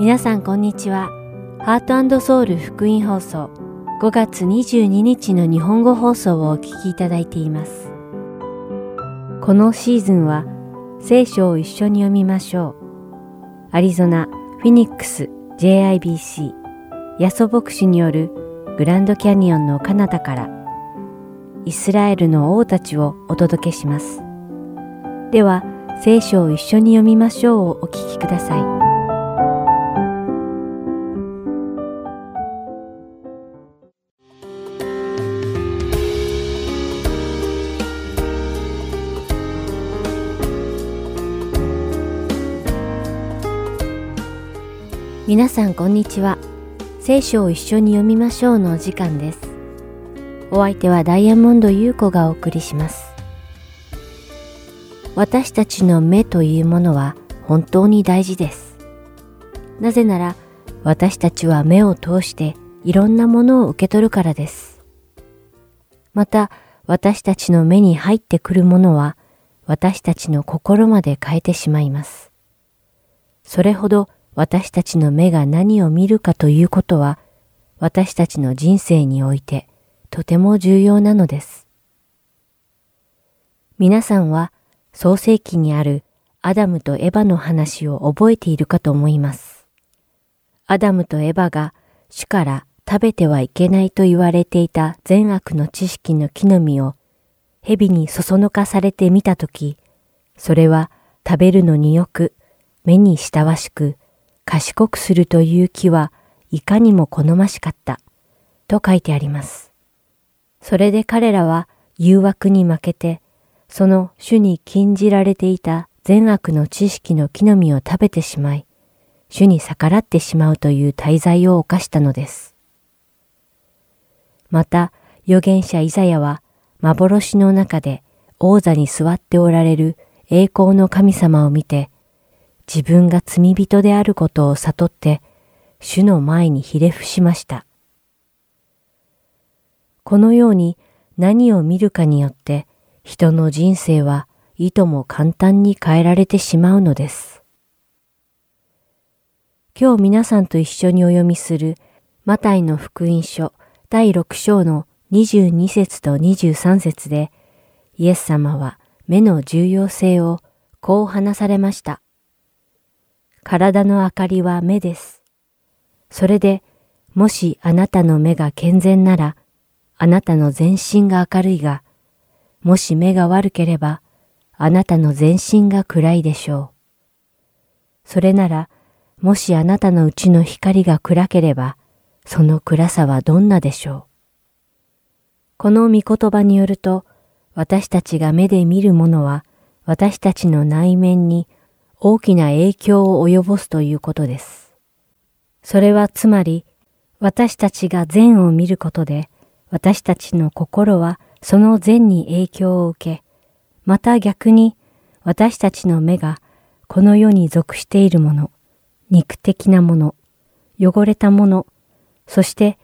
皆さんこんにちは。ハートソウル福音放送5月22日の日本語放送をお聞きいただいています。このシーズンは聖書を一緒に読みましょう。アリゾナ・フィニックス JIBC ヤソ牧師によるグランドキャニオンの彼方からイスラエルの王たちをお届けします。では、聖書を一緒に読みましょうをお聞きください。皆さんこんにちは。聖書を一緒に読みましょうのお時間です。お相手はダイヤモンド優子がお送りします。私たちの目というものは本当に大事です。なぜなら私たちは目を通していろんなものを受け取るからです。また私たちの目に入ってくるものは私たちの心まで変えてしまいます。それほど私たちの目が何を見るかということは私たちの人生においてとても重要なのです。皆さんは創世記にあるアダムとエバの話を覚えているかと思います。アダムとエバが主から食べてはいけないと言われていた善悪の知識の木の実を蛇にそそのかされてみたとき、それは食べるのによく、目に親わしく、賢くするという木はいかにも好ましかった、と書いてあります。それで彼らは誘惑に負けて、その主に禁じられていた善悪の知識の木の実を食べてしまい、主に逆らってしまうという大罪を犯したのです。また、預言者イザヤは幻の中で王座に座っておられる栄光の神様を見て、自分が罪人であることを悟って、主の前にひれ伏しました。このように何を見るかによって、人の人生はいとも簡単に変えられてしまうのです。今日皆さんと一緒にお読みするマタイの福音書第6章の22節と23節で、イエス様は目の重要性をこう話されました。体の明かりは目です。それで、もしあなたの目が健全なら、あなたの全身が明るいが、もし目が悪ければ、あなたの全身が暗いでしょう。それなら、もしあなたのうちの光が暗ければ、その暗さはどんなでしょう。この御言葉によると、私たちが目で見るものは、私たちの内面に大きな影響を及ぼすということです。それはつまり、私たちが善を見ることで、私たちの心はその善に影響を受け、また逆に私たちの目がこの世に属しているもの、肉的なもの、汚れたもの、そして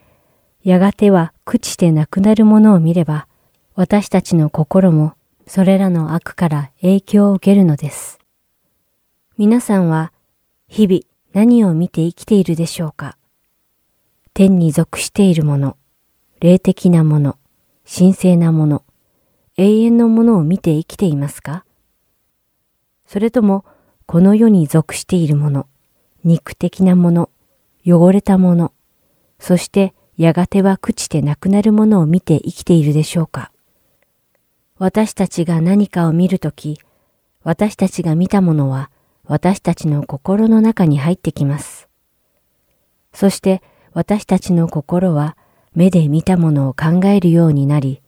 やがては朽ちてなくなるものを見れば、私たちの心もそれらの悪から影響を受けるのです。皆さんは日々何を見て生きているでしょうか？天に属しているもの、霊的なもの、神聖なもの、永遠のものを見て生きていますか？それともこの世に属しているもの、肉的なもの、汚れたもの、そしてやがては朽ちてなくなるものを見て生きているでしょうか？私たちが何かを見るとき、私たちが見たものは私たちの心の中に入ってきます。そして私たちの心は目で見たものを考えるようになり、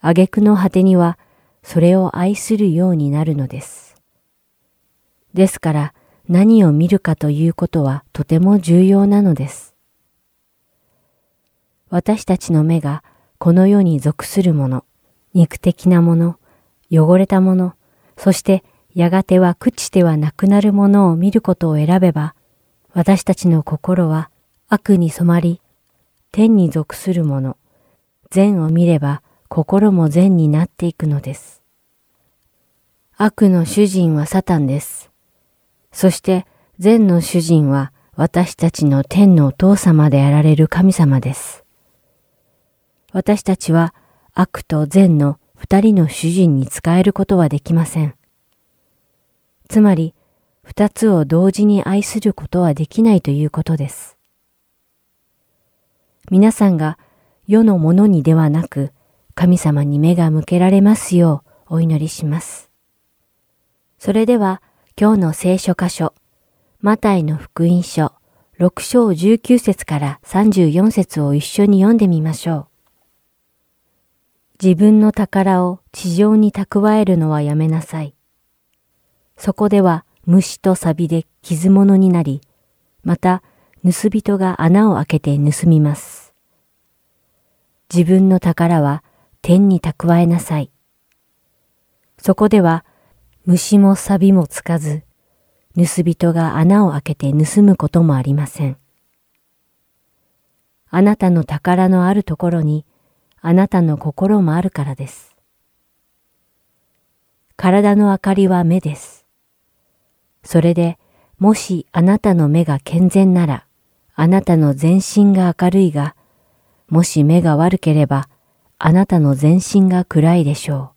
挙句の果てにはそれを愛するようになるのです。ですから何を見るかということはとても重要なのです。私たちの目がこの世に属するもの、肉的なもの、汚れたもの、そしてやがては朽ちてはなくなるものを見ることを選べば、私たちの心は悪に染まり、天に属するもの、善を見れば心も善になっていくのです。悪の主人はサタンです。そして善の主人は私たちの天のお父様であられる神様です。私たちは悪と善の二人の主人に仕えることはできません。つまり、二つを同時に愛することはできないということです。皆さんが世のものにではなく、神様に目が向けられますようお祈りします。それでは、今日の聖書箇所、マタイの福音書6章19節から34節を一緒に読んでみましょう。自分の宝を地上に蓄えるのはやめなさい。そこでは虫と錆で傷物になり、また盗人が穴を開けて盗みます。自分の宝は天に蓄えなさい。そこでは虫も錆もつかず、盗人が穴を開けて盗むこともありません。あなたの宝のあるところに、あなたの心もあるからです。体の明かりは目です。それで、もしあなたの目が健全なら、あなたの全身が明るいが、もし目が悪ければ、あなたの全身が暗いでしょう。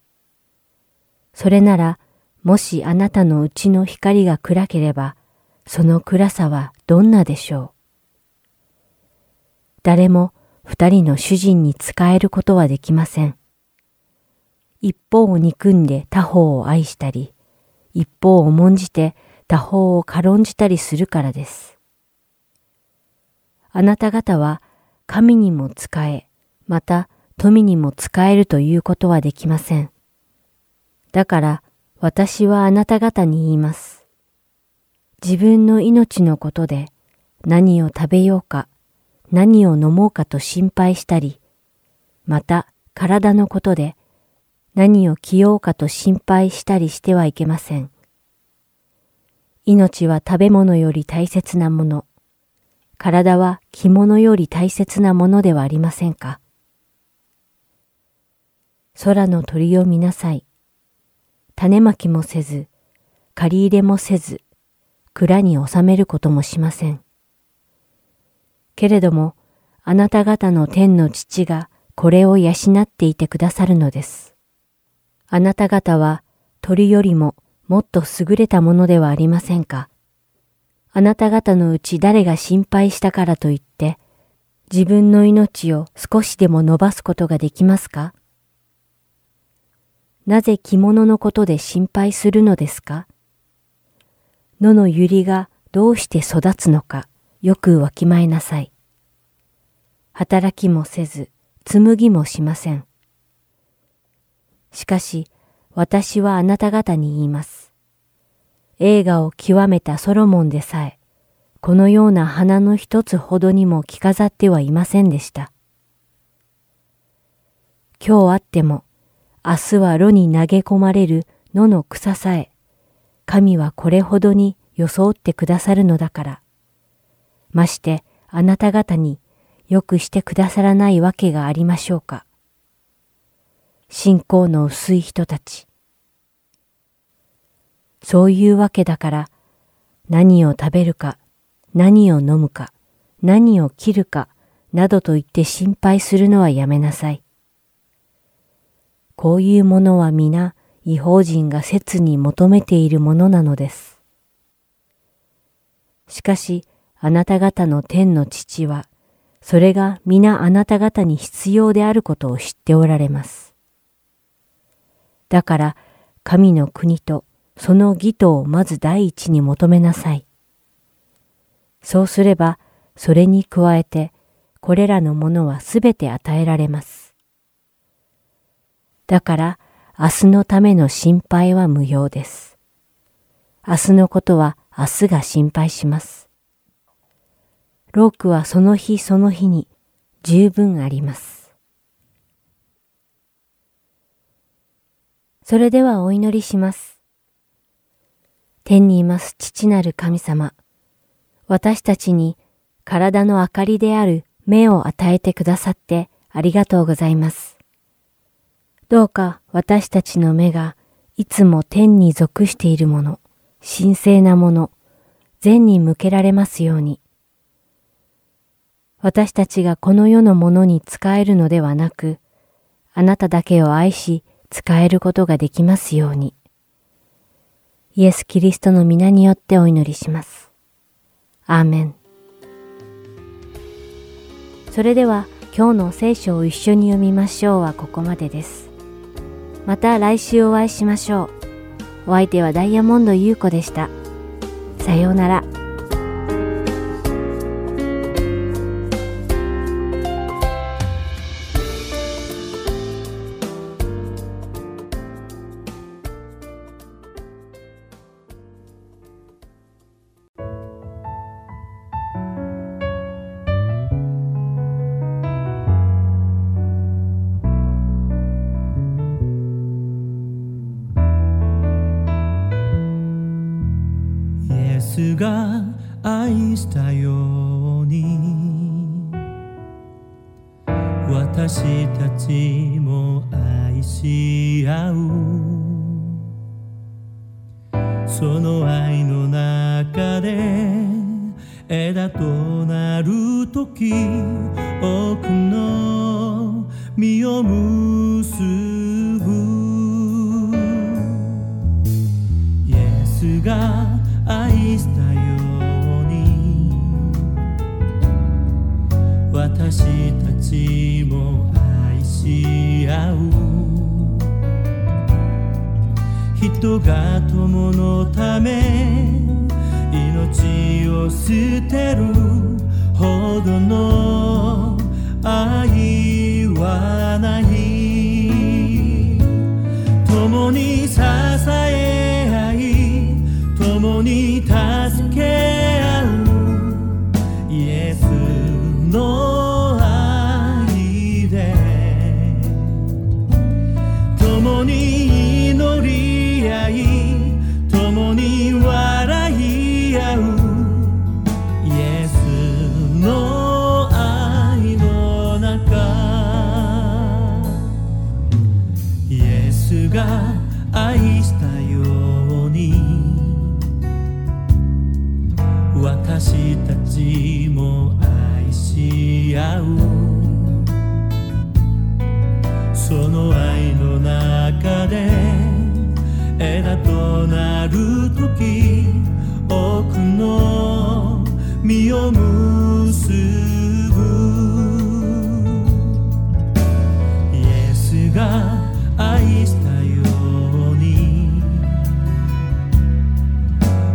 それなら、もしあなたのうちの光が暗ければ、その暗さはどんなでしょう。誰も二人の主人に仕えることはできません。一方を憎んで他方を愛したり、一方を重んじて他方を軽んじたりするからです。あなた方は神にも仕え、また富にも仕えるということはできません。だから私はあなた方に言います。自分の命のことで何を食べようか、何を飲もうかと心配したり、また体のことで何を着ようかと心配したりしてはいけません。命は食べ物より大切なもの。体は着物より大切なものではありませんか？空の鳥を見なさい。種まきもせず、借り入れもせず、蔵に収めることもしません。けれども、あなた方の天の父がこれを養っていてくださるのです。あなた方は鳥よりももっと優れたものではありませんか？あなた方のうち誰が心配したからといって、自分の命を少しでも伸ばすことができますか？なぜ着物のことで心配するのですか？野の百合がどうして育つのかよくわきまえなさい。働きもせず、紡ぎもしません。しかし、私はあなた方に言います。映画を極めたソロモンでさえ、このような花の一つほどにも着飾ってはいませんでした。今日あっても、明日は炉に投げ込まれる野の草さえ、神はこれほどに装ってくださるのだから。ましてあなた方によくしてくださらないわけがありましょうか。信仰の薄い人たち。そういうわけだから、何を食べるか、何を飲むか、何を切るか、などと言って心配するのはやめなさい。こういうものは皆、違法人が切に求めているものなのです。しかし、あなた方の天の父は、それが皆あなた方に必要であることを知っておられます。だから、神の国とその義とをまず第一に求めなさい。そうすれば、それに加えて、これらのものはすべて与えられます。だから、明日のための心配は無用です。明日のことは明日が心配します。ロークはその日その日に十分あります。それではお祈りします。天にいます父なる神様、私たちに体の明かりである目を与えてくださってありがとうございます。どうか私たちの目がいつも天に属しているもの、神聖なもの、善に向けられますように、私たちがこの世のものに使えるのではなく、あなただけを愛し使えることができますように。イエス・キリストの皆によってお祈りします。アーメン。それでは今日の聖書を一緒に読みましょうはここまでです。また来週お会いしましょう。お相手はダイヤモンド優子でした。さようなら。が愛したように。私たちも愛し合う。その愛の中で枝となる時実を結ぶ。イエスが愛したように。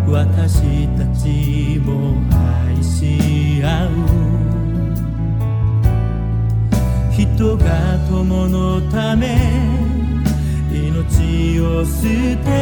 私たちも愛し合う。人が友のため命を捨て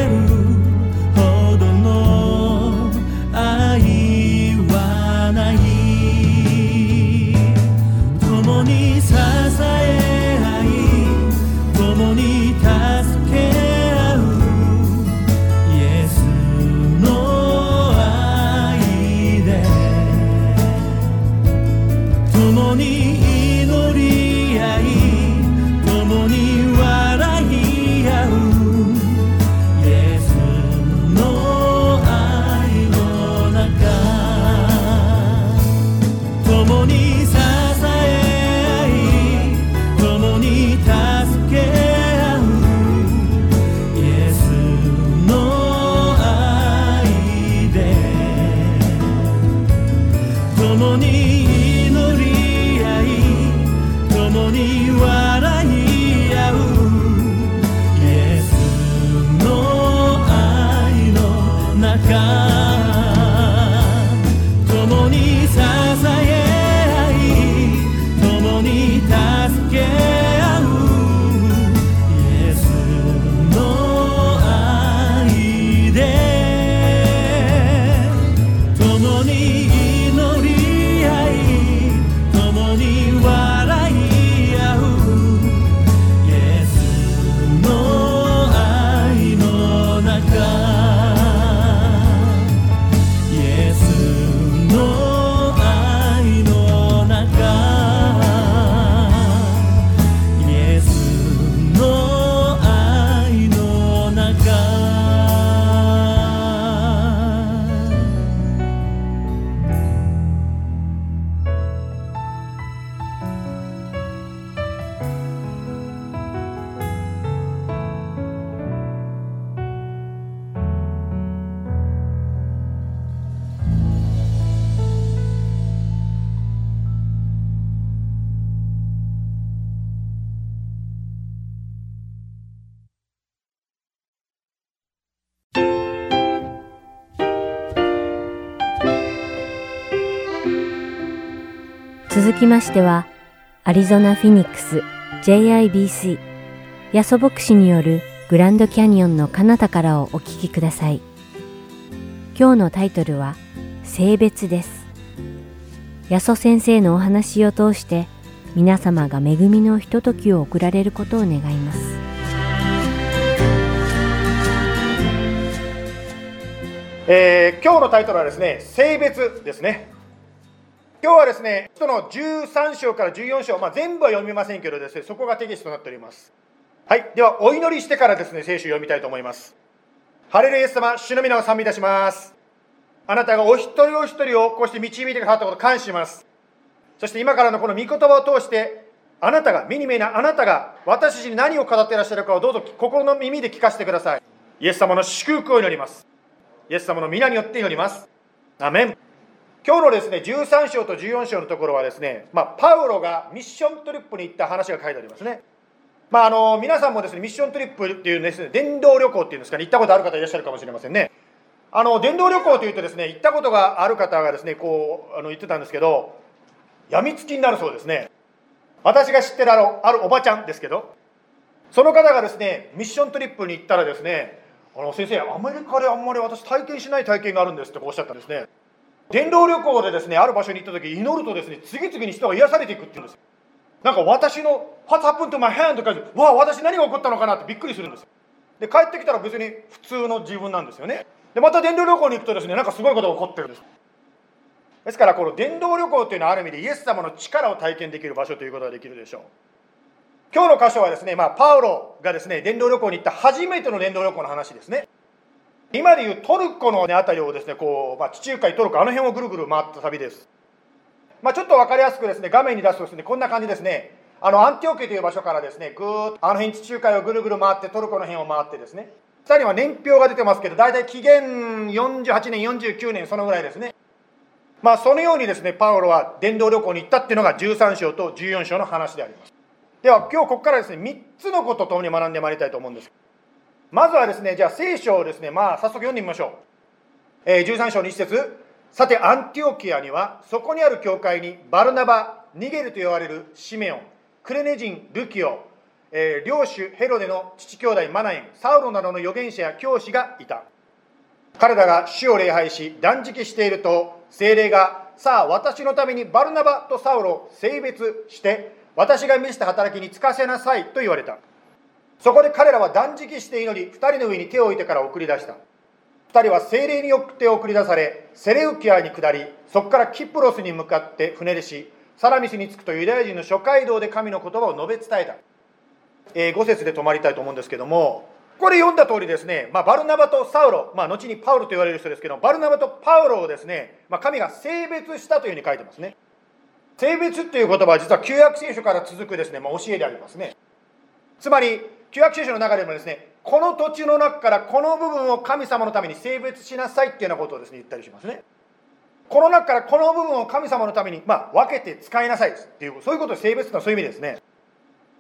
続きましては、アリゾナ・フィニックス JIBC ヤソ牧師によるグランドキャニオンの彼方からをお聞きください。今日のタイトルは、性別です。ヤソ先生のお話を通して、皆様が恵みのひとときを送られることを願います。えー今日のタイトルはですね、性別ですね。今日はですね、人の13章から14章、まあ、全部は読みませんけどですね、そこがテキストとなっております。はい、ではお祈りしてからですね、聖書を読みたいと思います。ハレルイエス様、主の皆を賛美いたします。あなたがお一人お一人をこうして導いてくださったことを感謝します。そして今からのこの御言葉を通して、あなたが、目に見えないあなたが私たちに何を語っていらっしゃるかをどうぞ心の耳で聞かせてください。イエス様の祝福を祈ります。イエス様の皆によって祈ります。アメン。今日のですね、13章と14章のところはですね、まあ、パウロがミッショントリップに行った話が書いてありますね。まあ、あの皆さんもですね、ミッショントリップっていうですね、電動旅行っていうんですかね、行ったことある方いらっしゃるかもしれませんね。あの電動旅行というとですね、行ったことがある方がですね、こうあの言ってたんですけど、やみつきになるそうですね。私が知ってるあのあるおばちゃんですけど、その方がですね、ミッショントリップに行ったらですね、あの先生、アメリカであんまり私体験しない体験があるんですっておっしゃったんですね。電動旅行でですね、ある場所に行った時、祈るとですね、次々に人が癒されていくっていうんです。なんか私の、What happened to my hand? とか、わあ、私何が起こったのかなってびっくりするんです。で、帰ってきたら別に普通の自分なんですよね。で、また電動旅行に行くとですね、なんかすごいことが起こってるんです。ですから、この電動旅行っていうのはある意味でイエス様の力を体験できる場所ということができるでしょう。今日の箇所はですね、まあ、パウロがですね、電動旅行に行った初めての電動旅行の話ですね。今でいうトルコの、ね、辺りをですね、こう、まあ、地中海、トルコ、あの辺をぐるぐる回った旅です。まあ、ちょっと分かりやすくですね、画面に出すとですね、こんな感じですね。あの、アンティオケという場所からですね、ぐーっとあの辺地中海をぐるぐる回って、トルコの辺を回ってですね、下には年表が出てますけど、大体紀元48年、49年、そのぐらいですね。まあ、そのようにですね、パウロは電動旅行に行ったっていうのが13章と14章の話であります。では、今日ここからですね、3つのこととともに学んでまいりたいと思うんです。まずはですね、じゃあ聖書をですね、まあ早速読んでみましょう。えー13章の一節さて、アンティオキアには、そこにある教会に、バルナバ、ニゲルと言われるシメオン、クレネ人、ルキオ、えー領主ヘロデの父兄弟マナエン、サウロなどの預言者や教師がいた。彼らが主を礼拝し、断食していると、精霊が、さあ、私のためにバルナバとサウロを性別して、私が見せた働きに就かせなさいと言われた。そこで彼らは断食して祈り、二人の上に手を置いてから送り出した。二人は精霊によって送り出され、セレウキアに下り、そこからキプロスに向かって船出し、サラミスに着くとユダヤ人の諸街道で神の言葉を述べ伝えた。えー、5節で止まりたいと思うんですけども、これ読んだ通りですね、まあ、バルナバとサウロ、まあ、後にパウロと言われる人ですけど、バルナバとパウロをですね、まあ、神が性別したというふうに書いてますね。性別っていう言葉は実は旧約聖書から続くですね、まあ、教えでありますね。つまり、旧約聖書の中でもですね、この土地の中からこの部分を神様のために性別しなさいっていうようなことをですね、言ったりしますね。この中からこの部分を神様のために、まあ、分けて使いなさいっていう、そういうことで性別というのはそういう意味ですね。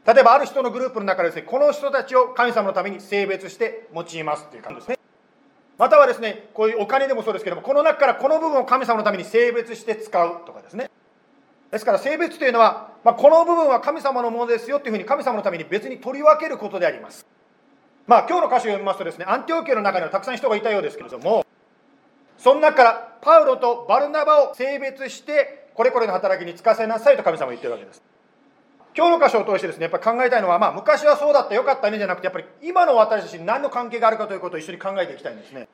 例えばある人のグループの中でですね、この人たちを神様のために性別して用いますっていう感じですね。またはですね、こういうお金でもそうですけども、この中からこの部分を神様のために性別して使うとかですね。ですから性別というのは、まあ、この部分は神様のものですよというふうに神様のために別に取り分けることであります。まあ今日の歌詞を読みますとですね、アンティオケの中にはたくさん人がいたようですけれども、その中からパウロとバルナバを性別して、これこれの働きに就かせなさいと神様は言ってるわけです。今日の箇所を通してですね、やっぱり考えたいのは、まあ昔はそうだったよかったねじゃなくて、やっぱり今の私たちに何の関係があるかということを一緒に考えていきたいんですね。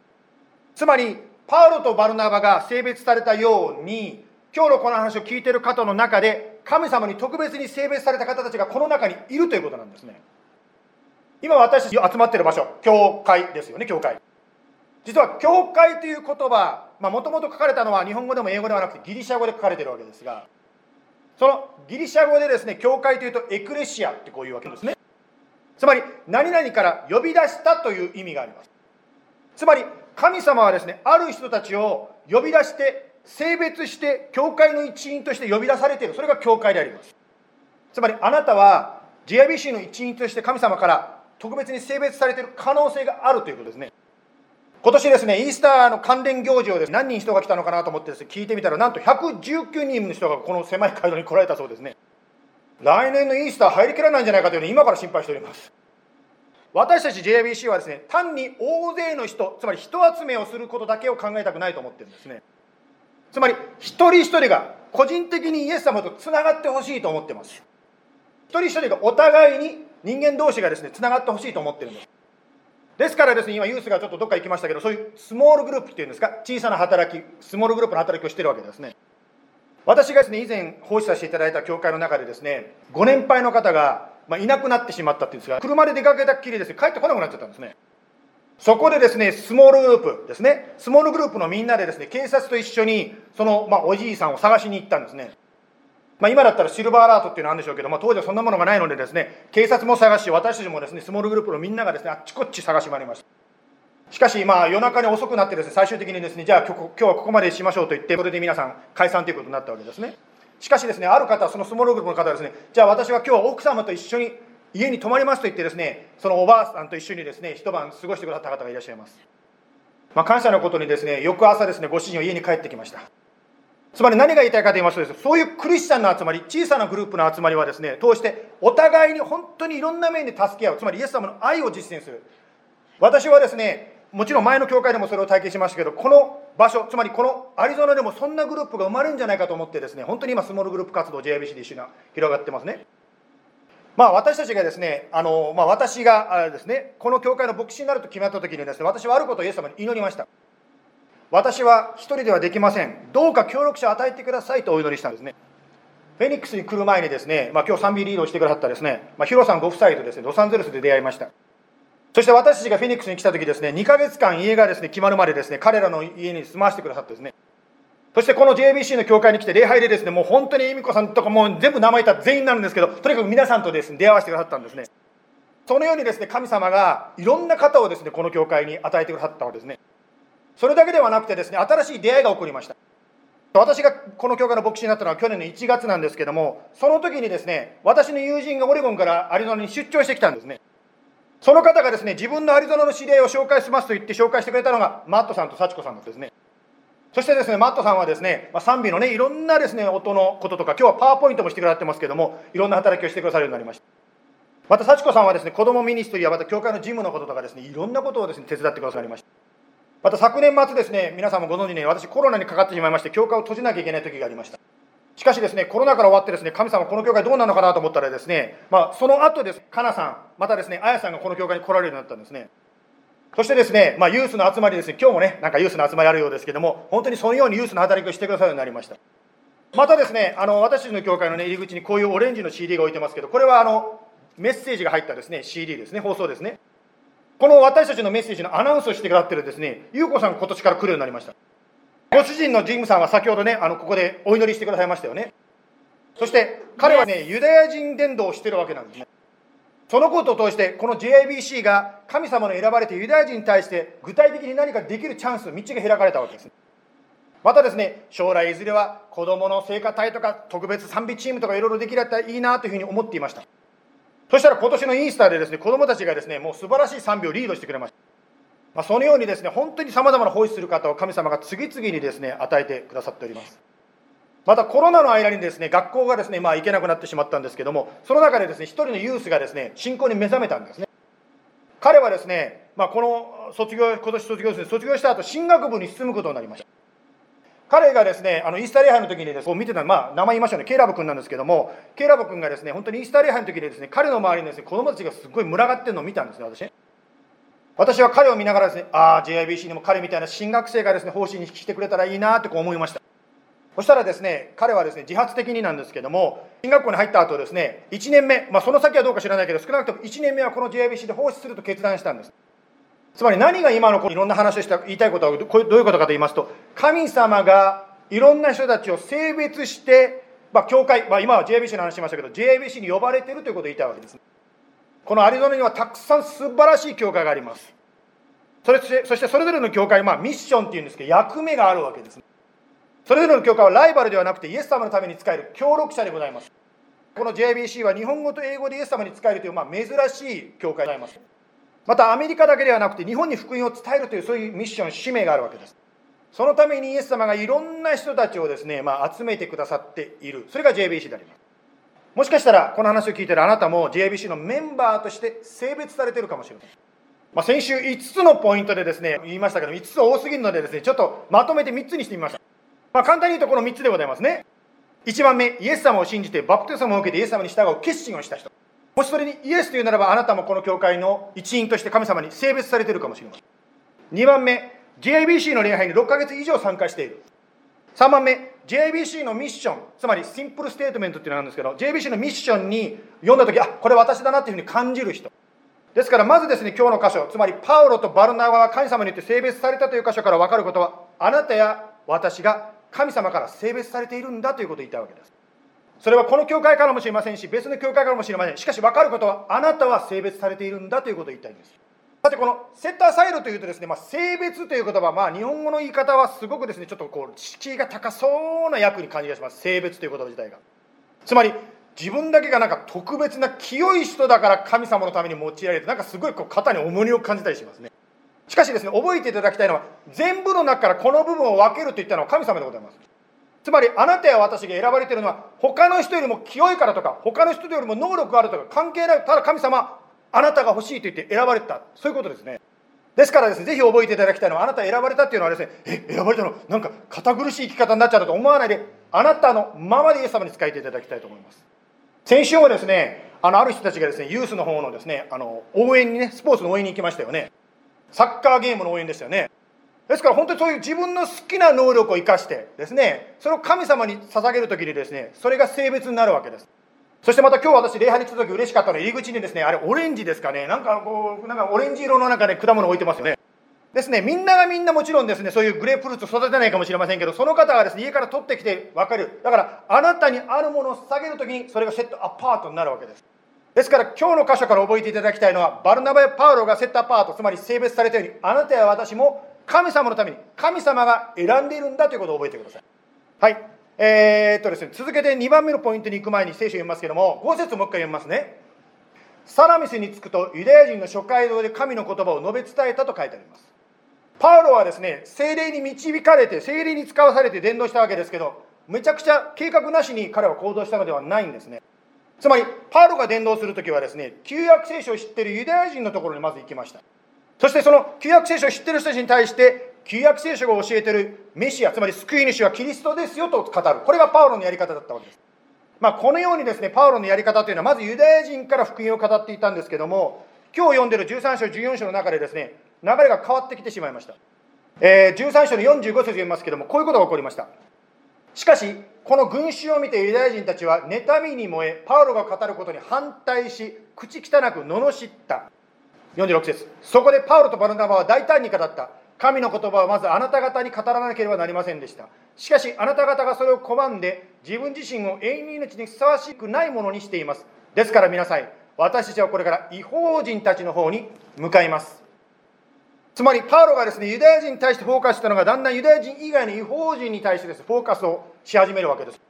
つまり、パウロとバルナバが性別されたように、今日のこの話を聞いている方の中で、神様に特別に性別された方たちがこの中にいるということなんですね。今私たち集まっている場所、教会ですよね、教会。実は、教会という言葉、もともと書かれたのは日本語でも英語ではなくてギリシャ語で書かれているわけですが、そのギリシャ語でですね、教会というとエクレシアってこういうわけですね。つまり、何々から呼び出したという意味があります。つまり、神様はですね、ある人たちを呼び出して、性別して、教会の一員として呼び出されている。それが教会であります。つまり、あなたは GIBC の一員として神様から特別に性別されている可能性があるということですね。今年ですね、イースターの関連行事をです、ね、何人人が来たのかなと思ってです、ね、聞いてみたら、なんと119人の人がこの狭い街道に来られたそうですね。来年のイースター入りきらないんじゃないかというのを今から心配しております。私たち JBC はですね、単に大勢の人、つまり人集めをすることだけを考えたくないと思ってるんですね。つまり、一人一人が個人的にイエス様とつながってほしいと思ってます。一人一人がお互いに人間同士がですね、つながってほしいと思ってるんです。ですからですね、今ユースがちょっとどっか行きましたけど、そういうスモールグループっていうんですか、小さな働き、スモールグループの働きをしてるわけですね。私がですね、以前奉仕させていただいた教会の中でですね、ご年配の方が、まあ、いなくなってしまったっていうんですが、車で出かけたっきりですね、帰ってこなくなっちゃったんですね。そこでですね、スモールグループですね、スモールグループのみんなでですね、警察と一緒に、その、まあ、おじいさんを探しに行ったんですね。まあ、今だったらシルバーアラートっていうのはあるんでしょうけど、まあ、当時はそんなものがないのでですね、警察も探し、私たちもですね、スモールグループのみんながですね、あっちこっち探し回りました。しかし、まあ、夜中に遅くなってですね、最終的にですね、じゃあ今日はここまでしましょうと言って、それで皆さん解散ということになったわけですね。しかしですね、ある方、そのスモールグループの方はですね、じゃあ私は今日は奥様と一緒に家に泊まりますと言ってですね、そのおばあさんと一緒にですね、一晩過ごしてくださった方がいらっしゃいます。まあ、感謝のことにですね、翌朝ですね、ご主人は家に帰ってきました。つまり何が言いたいかと言いますとです、ね、そういうクリスチャンの集まり、小さなグループの集まりはですね、通してお互いに本当にいろんな面で助け合う、つまりイエス様の愛を実践する。私はですね、もちろん前の教会でもそれを体験しましたけど、この場所、つまりこのアリゾナでもそんなグループが生まれるんじゃないかと思ってですね、本当に今、スモールグループ活動、JIBC で一緒に広がってますね。まあ、私たちがですね、あのまあ、私がですね、この教会の牧師になると決まった時にですね、私はあることをイエス様に祈りました。私は一人ではできません。どうか協力者を与えてくださいとお祈りしたんですね。フェニックスに来る前にですね、まあ、今日賛美リードをしてくださったですね、まあ、ヒロさんご夫妻とですね、ロサンゼルスで出会いました。そして私たちがフェニックスに来た時ですね、2ヶ月間家がですね、決まるまでですね、彼らの家に住まわせてくださってですね、そしてこの JBC の教会に来て礼拝でですね、もう本当に恵美子さんとかもう全部名前言ったら全員なんですけど、とにかく皆さんとですね、出会わせてくださったんですね。そのようにですね、神様がいろんな方をですね、この教会に与えてくださったわけですね。それだけではなくてですね、新しい出会いが起こりました。私がこの教会の牧師になったのは去年の1月なんですけども、その時にですね、私の友人がオレゴンからアリゾナに出張してきたんですね。その方がですね、自分のアリゾナの知り合いを紹介しますと言って紹介してくれたのが、マットさんと幸子さんですね。そしてですね、マットさんはですね、まあ、賛美のね、いろんなですね、音のこととか、今日はパワーポイントもしてくださってますけども、いろんな働きをしてくださるようになりました。また、幸子さんはですね、子供ミニストリーやまた教会の事務のこととかですね、いろんなことをですね、手伝ってくださりました。また昨年末ですね、皆さんもご存知に、私コロナにかかってしまいまして、教会を閉じなきゃいけない時がありました。しかしですね、コロナから終わってですね、神様この教会どうなのかなと思ったらですね、まあ、その後です、かなさん、またですね、あやさんがこの教会に来られるようになったんですね。そしてですね、まあ、ユースの集まりですね、今日もね、なんかユースの集まりあるようですけども、本当にそのようにユースの働きをしてくださるようになりました。またですね、あの私たちの教会の、ね、入り口にこういうオレンジの CD が置いてますけど、これはあのメッセージが入ったですね CD ですね、放送ですね。この私たちのメッセージのアナウンスをしてくださってるですね、ゆうこさん今年から来るようになりました。ご主人のジムさんは先ほどね、あのここでお祈りしてくださいましたよね。そして彼はね、ユダヤ人伝道をしてるわけなんですね。そのことを通して、この JIBC が神様の選ばれてユダヤ人に対して具体的に何かできるチャンス、道が開かれたわけです。またですね、将来いずれは子供の聖歌隊とか特別賛美チームとかいろいろできればいいなというふうに思っていました。そしたら今年のイースタでですね、子供たちがですね、もう素晴らしい賛美をリードしてくれました。まあ、そのようにですね、本当にさまざまな奉仕する方を神様が次々にですね、与えてくださっております。またコロナの間にですね学校がですね、まあ、行けなくなってしまったんですけどもその中でですね一人のユースがですね信仰に目覚めたんですね。彼はですね、まあ、この卒業今年卒業ですね卒業した後進学部に進むことになりました。彼がですねあのイースタリー礼拝の時にです、ね、見てたまあ名前言いましたね。ケイラブ君なんですけどもケイラブ君がですね本当にイースタリー礼拝の時にですね彼の周りにですね子供たちがすごい群がってるのを見たんですね私。私は彼を見ながらですねああ JIBC にも彼みたいな新学生がですね方針に来てくれたらいいなってこう思いました。そしたらですね、彼はですね、自発的になんですけども、進学校に入った後ですね、1年目、まあ、その先はどうか知らないけど、少なくとも1年目はこの JIBC で放出すると決断したんです。つまり何が今のいろんな話をした言いたいことはどういうことかと言いますと、神様がいろんな人たちを性別して、まあ、教会、まあ、今は JIBC の話しましたけど、JIBC に呼ばれてるということを言いたいわけです。このアリゾナにはたくさん素晴らしい教会があります。それそしてそれぞれの教会、まあ、ミッションっていうんですけど、役目があるわけです。それぞれの教会はライバルではなくてイエス様のために使える協力者でございます。この JBC は日本語と英語でイエス様に使えるという、まあ、珍しい教会でございます。またアメリカだけではなくて日本に福音を伝えるというそういうミッション使命があるわけです。そのためにイエス様がいろんな人たちをですね、まあ、集めてくださっている。それが JBC であります。もしかしたらこの話を聞いてるあなたも JBC のメンバーとして性別されてるかもしれません。まあ、先週5つのポイントでですね言いましたけど5つ多すぎるのでですねちょっとまとめて3つにしてみました、まあ、簡単に言うとこの3つでございますね。1番目イエス様を信じてバプテスマを受けてイエス様に従う決心をした人。もしそれにイエスというならばあなたもこの教会の一員として神様に性別されているかもしれません。2番目 JIBC の礼拝に6ヶ月以上参加している。3番目 JBC のミッションつまりシンプルステートメントっていうのがあるんですけど JBC のミッションに読んだ時あこれ私だなっていうふうに感じる人。ですからまずですね今日の箇所つまりパウロとバルナバは神様によって性別されたという箇所から分かることはあなたや私が神様から性別されているんだということを言いたわけです。それはこの教会かもしれませんし別の教会かもしれません。しかし分かることはあなたは性別されているんだということを言いたいんです。さてこのセッターサイドというとですね、まあ、性別という言葉、まあ、日本語の言い方はすごくですねちょっとこう敷居が高そうな役に感じがします。性別という言葉自体が。つまり自分だけがなんか特別な清い人だから神様のために用いられてなんかすごいこう肩に重荷を感じたりしますね。しかしですね覚えていただきたいのは全部の中からこの部分を分けるといったのは神様でございます。つまりあなたや私が選ばれているのは他の人よりも清いからとか他の人よりも能力があるとか関係ないただ神様あなたが欲しいと言って選ばれた。そういうことですね。ですからですねぜひ覚えていただきたいのはあなた選ばれたっていうのはですねえ選ばれたのなんか堅苦しい生き方になっちゃったと思わないであなたのままでイエス様に仕えていただきたいと思います。先週はですねあのある人たちがですねユースの方のですねあの応援にねスポーツの応援に行きましたよね。サッカーゲームの応援ですよね。ですから本当にそういう自分の好きな能力を生かしてですねそれを神様に捧げる時にですねそれが性別になるわけです。そしてまた今日私礼拝に来た時嬉しかったの入り口にですねあれオレンジですかね。なんかこうなんかオレンジ色の中で果物置いてますよね。ですねみんながみんなもちろんですねそういうグレープフルーツ育てないかもしれませんけどその方がですね家から取ってきて分かる。だからあなたにあるものを捧げる時にそれがセットアパートになるわけです。ですから今日の箇所から覚えていただきたいのはバルナバやパウロがセットアパートつまり性別されたようにあなたや私も神様のために神様が選んでいるんだということを覚えてください。はい。えー、っとですね続けて2番目のポイントに行く前に聖書を読みますけども5節もう一回読みますね。サラミスに着くとユダヤ人の諸街道で神の言葉を述べ伝えたと書いてあります。パウロはですね精霊に導かれて精霊に使わされて伝道したわけですけどめちゃくちゃ計画なしに彼は行動したのではないんですね。つまりパウロが伝道する時はですね旧約聖書を知っているユダヤ人のところにまず行きました。そしてその旧約聖書を知っている人たちに対して旧約聖書が教えているメシアつまり救い主はキリストですよと語る。これがパウロのやり方だったわけです。まあ、このようにですねパウロのやり方というのはまずユダヤ人から福音を語っていたんですけども今日読んでる13章14章の中でですね流れが変わってきてしまいました、えー、13章の45節読みますけどもこういうことが起こりました。しかしこの群衆を見てユダヤ人たちは妬みに燃えパウロが語ることに反対し口汚く罵った。46節。そこでパウロとバルナバは大胆に語った。神の言葉はまずあなた方に語らなければなりませんでした。しかしあなた方がそれを拒んで自分自身を永遠の命にふさわしくないものにしています。ですから皆さん私たちはこれから違法人たちの方に向かいます。つまりパウロがですねユダヤ人に対してフォーカスしたのがだんだんユダヤ人以外の違法人に対してですフォーカスをし始めるわけです。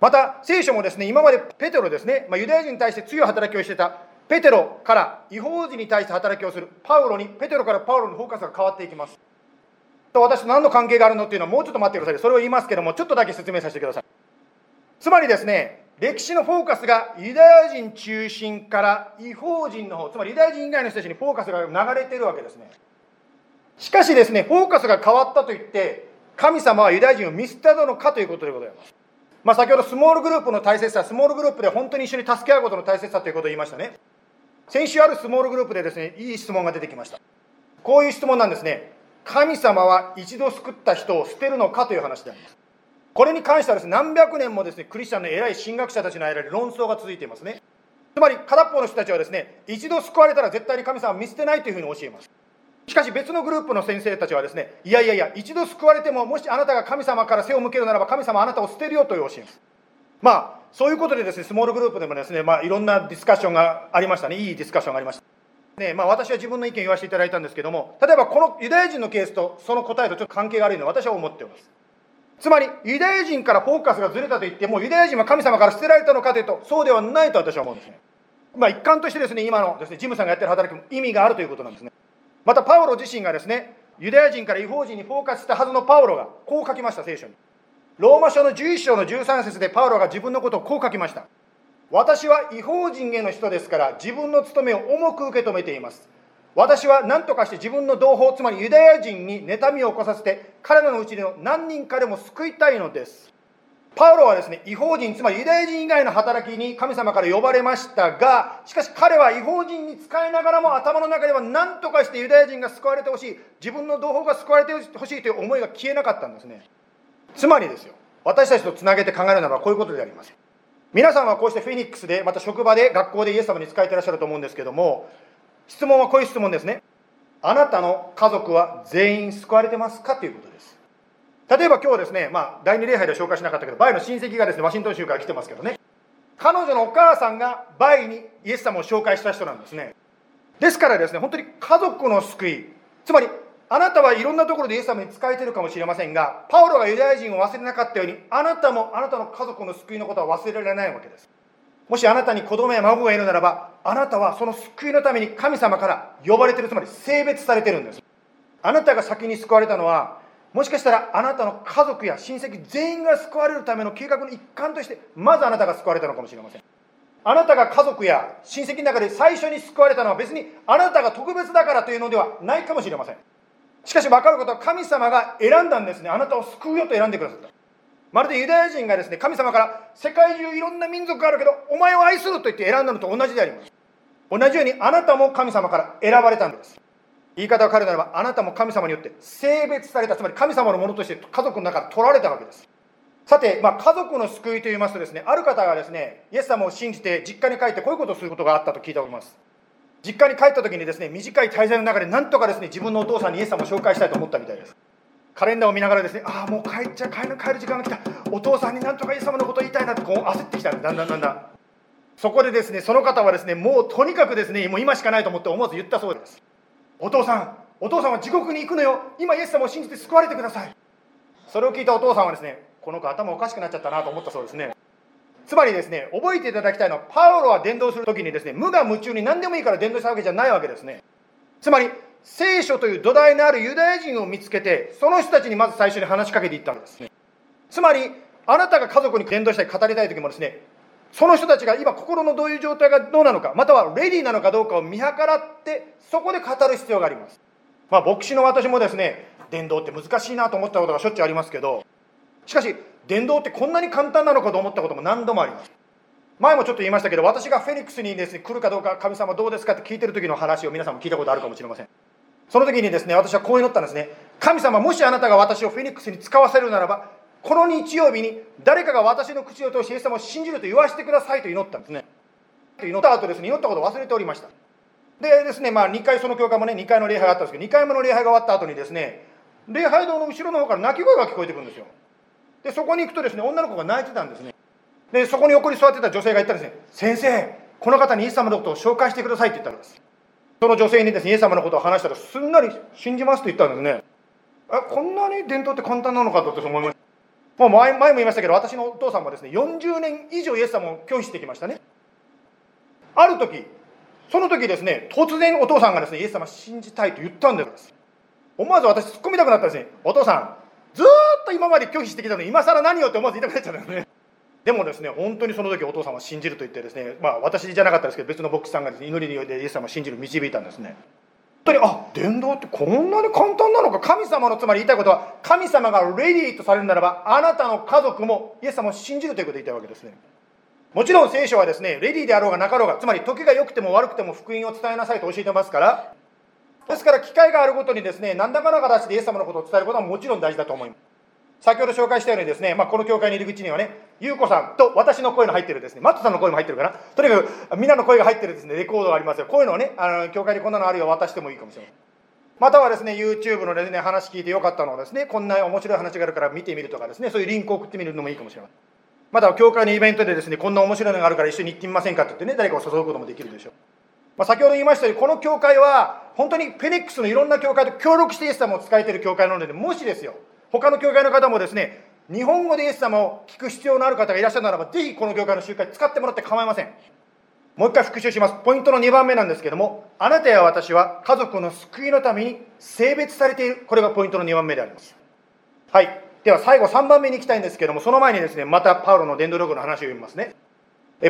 また聖書もですね今までペテロですね、まあ、ユダヤ人に対して強い働きをしてたペテロから違法人に対して働きをするパウロにペテロからパウロのフォーカスが変わっていきます。と私と何の関係があるのっていうのはもうちょっと待ってください。それを言いますけどもちょっとだけ説明させてください。つまりですね歴史のフォーカスがユダヤ人中心から違法人の方つまりユダヤ人以外の人たちにフォーカスが流れているわけですね。しかしですねフォーカスが変わったといって神様はユダヤ人を見捨てたのかということでございます。まあ、先ほどスモールグループの大切さスモールグループで本当に一緒に助け合うことの大切さということを言いましたね。先週あるスモールグループでですねいい質問が出てきました。こういう質問なんですね。神様は一度救った人を捨てるのかという話であります。これに関してはですね何百年もですねクリスチャンの偉い神学者たちの間で論争が続いていますね。つまり片方の人たちはですね一度救われたら絶対に神様は見捨てないというふうに教えます。しかし別のグループの先生たちはですねいやいやいや一度救われてももしあなたが神様から背を向けるならば神様はあなたを捨てるよという教えです。まあそういうことでですねスモールグループでもですね、まあ、いろんなディスカッションがありましたね。いいディスカッションがありました。ねまあ、私は自分の意見言わせていただいたんですけども例えばこのユダヤ人のケースとその答えとちょっと関係があるのは私は思っています。つまりユダヤ人からフォーカスがずれたと言ってもうユダヤ人は神様から捨てられたのかというとそうではないと私は思うんですね。まあ、一環としてですね今のですねジムさんがやってる働きも意味があるということなんですね。またパウロ自身がですねユダヤ人から違法人にフォーカスしたはずのパウロがこう書きました聖書に。ローマ書の11章の13節でパウロが自分のことをこう書きました。私は違法人への人ですから自分の務めを重く受け止めています。私は何とかして自分の同胞つまりユダヤ人に妬みを起こさせて彼らのうちの何人かでも救いたいのです。パウロはですね違法人つまりユダヤ人以外の働きに神様から呼ばれましたがしかし彼は違法人に使いながらも頭の中では何とかしてユダヤ人が救われてほしい自分の同胞が救われてほしいという思いが消えなかったんですね。つまりですよ私たちとつなげて考えるならばこういうことであります。皆さんはこうしてフェニックスでまた職場で学校でイエス様に仕えていらっしゃると思うんですけども質問はこういう質問ですね。あなたの家族は全員救われてますかということです。例えば今日ですね、まあ、第二礼拝では紹介しなかったけどバイの親戚がですねワシントン州から来てますけどね。彼女のお母さんがバイにイエス様を紹介した人なんですね。ですからですね本当に家族の救いつまりあなたはいろんなところでイエス様に仕えてるかもしれませんがパウロがユダヤ人を忘れなかったようにあなたもあなたの家族の救いのことは忘れられないわけです。もしあなたに子供や孫がいるならばあなたはその救いのために神様から呼ばれてるつまり性別されてるんです。あなたが先に救われたのはもしかしたらあなたの家族や親戚全員が救われるための計画の一環としてまずあなたが救われたのかもしれません。あなたが家族や親戚の中で最初に救われたのは別にあなたが特別だからというのではないかもしれません。しかし分かることは神様が選んだんですね。あなたを救うよと選んでくださった。まるでユダヤ人がですね神様から世界中いろんな民族があるけどお前を愛すると言って選んだのと同じであります。同じようにあなたも神様から選ばれたんです。言い方を変えるならばあなたも神様によって性別されたつまり神様のものとして家族の中で取られたわけです。さて、まあ、家族の救いといいますとですねある方がですねイエス様を信じて実家に帰ってこういうことをすることがあったと聞いております。実家に帰った時にですね短い滞在の中でなんとかですね自分のお父さんにイエス様を紹介したいと思ったみたいです。カレンダーを見ながらですねああもう帰っちゃ帰る帰る時間が来た。お父さんになんとかイエス様のこと言いたいなってこう焦ってきたんです。だんだんだんだん。そこでですねその方はですねもうとにかくですねもう今しかないと思って思わず言ったそうです。お父さんお父さんは地獄に行くのよ。今イエス様を信じて救われてください。それを聞いたお父さんはですねこの子頭おかしくなっちゃったなと思ったそうですね。つまりですね覚えていただきたいのはパウロは伝道する時にですね無我夢中に何でもいいから伝道したわけじゃないわけですね。つまり聖書という土台のあるユダヤ人を見つけてその人たちにまず最初に話しかけていったんですね。つまりあなたが家族に伝道したい語りたい時もですねその人たちが今心のどういう状態がどうなのかまたはレディーなのかどうかを見計らってそこで語る必要があります。まあ牧師の私もですね伝道って難しいなと思ったことがしょっちゅうありますけどしかし伝道ってこんなに簡単なのかと思ったことも何度もあります。前もちょっと言いましたけど私がフェニックスにですね来るかどうか神様どうですかって聞いてる時の話を皆さんも聞いたことあるかもしれません。その時にですね私はこう祈ったんですね。神様もしあなたが私をフェニックスに使わせるならばこの日曜日に誰かが私の口を通してイエス様を信じると言わせてくださいと祈ったんですね。祈った後ですね祈ったことを忘れておりました。でですねまあ2回その教会もね2回の礼拝があったんですけど2回目の礼拝が終わった後にですね礼拝堂の後ろの方から泣き声が聞こえてくるんですよ。でそこに行くとですね女の子が泣いてたんですね。でそこに横に座ってた女性が言ったんですね。先生この方にイエス様のことを紹介してくださいって言ったんです。その女性にですねイエス様のことを話したらすんなり信じますと言ったんですね。あこんなに伝統って簡単なのかと私思いました。もう前前も言いましたけど私のお父さんもですね40年以上イエス様を拒否してきましたね。ある時その時ですね突然お父さんがですねイエス様信じたいと言ったんです。思わず私突っ込みたくなったんですね。お父さんずっと今まで拒否してきたのに今更何よって思わず言いたくなっちゃったんですね。でもですね本当にその時お父さんは信じると言ってですねまあ私じゃなかったですけど別の牧師さんがです、ね、祈りによってイエス様を信じる導いたんですね。当にあ伝道ってこんなに簡単なのか神様のつまり言いたいことは神様がレディーとされるならばあなたの家族もイエス様を信じるということを言いたいわけですね。もちろん聖書はですねレディーであろうがなかろうがつまり時が良くても悪くても福音を伝えなさいと教えてますからですから機会があるごとにですね何らかの形でイエス様のことを伝えることはもちろん大事だと思います。先ほど紹介したようにですね、まあ、この教会に入り口にはね、優子さんと私の声の入ってるですね、マットさんの声も入ってるかな、とにかくみんなの声が入ってるですね、レコードがありますよ。こういうのをね、あの教会にこんなのあるよ、渡してもいいかもしれません。またはですね、YouTube のですね、話聞いてよかったのをですね、こんな面白い話があるから見てみるとかですね、そういうリンクを送ってみるのもいいかもしれません。または教会のイベントでですね、こんな面白いのがあるから一緒に行ってみませんかって言ってね、誰かを誘うこともできるでしょう。まあ、先ほど言いましたように、この教会は、本当にフェニックスのいろんな教会と協力してイエス様を使えている教会なので、もしですよ、他の教会の方もですね、日本語でイエス様を聞く必要のある方がいらっしゃるならば、ぜひこの教会の集会使ってもらって構いません。もう一回復習します。ポイントの2番目なんですけども、あなたや私は家族の救いのために性別されている。これがポイントの2番目であります。はい。では最後3番目に行きたいんですけども、その前にですね、またパウロの伝道録の話を読みますね。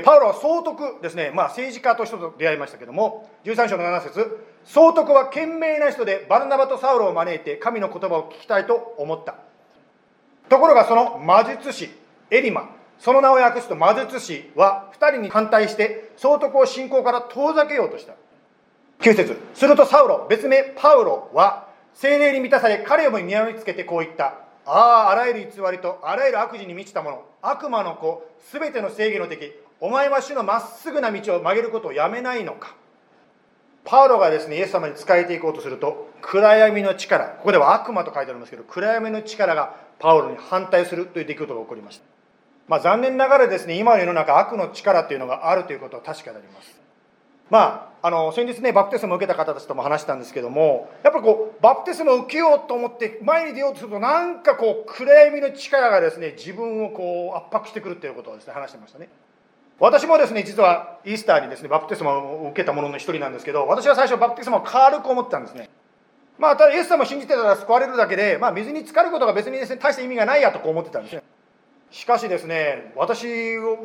パウロは総督ですね、まあ、政治家としてと出会いましたけども、13章の7節総督は賢明な人でバルナバとサウロを招いて神の言葉を聞きたいと思った。ところがその魔術師、エリマ、その名を訳すと魔術師は2人に反対して総督を信仰から遠ざけようとした。9節するとサウロ別名パウロは精霊に満たされ彼をもにつけてこう言った。あああらゆる偽りとあらゆる悪事に満ちたもの悪魔の子すべての正義の敵お前は主のまっすぐな道を曲げることをやめないのか。パウロがですねイエス様に仕えていこうとすると暗闇の力ここでは悪魔と書いてありますけど暗闇の力がパウロに反対するという出来事が起こりましたまあ、残念ながらですね今の世の中悪の力っていうのがあるということは確かであります。まああの先日ねバプテスマを受けた方たちとも話したんですけどもやっぱこうバプテスマを受けようと思って前に出ようとするとなんかこう暗闇の力がですね自分をこう圧迫してくるっていうことをですね話してましたね。私もですね実はイースターにですねバプテスマを受けたもの一人なんですけど私は最初バプテスマを軽く思ってたんですね。まあただイエス様を信じてたら救われるだけで、まあ、水に浸かることが別にですね大した意味がないやとこう思ってたんですねしかしですね私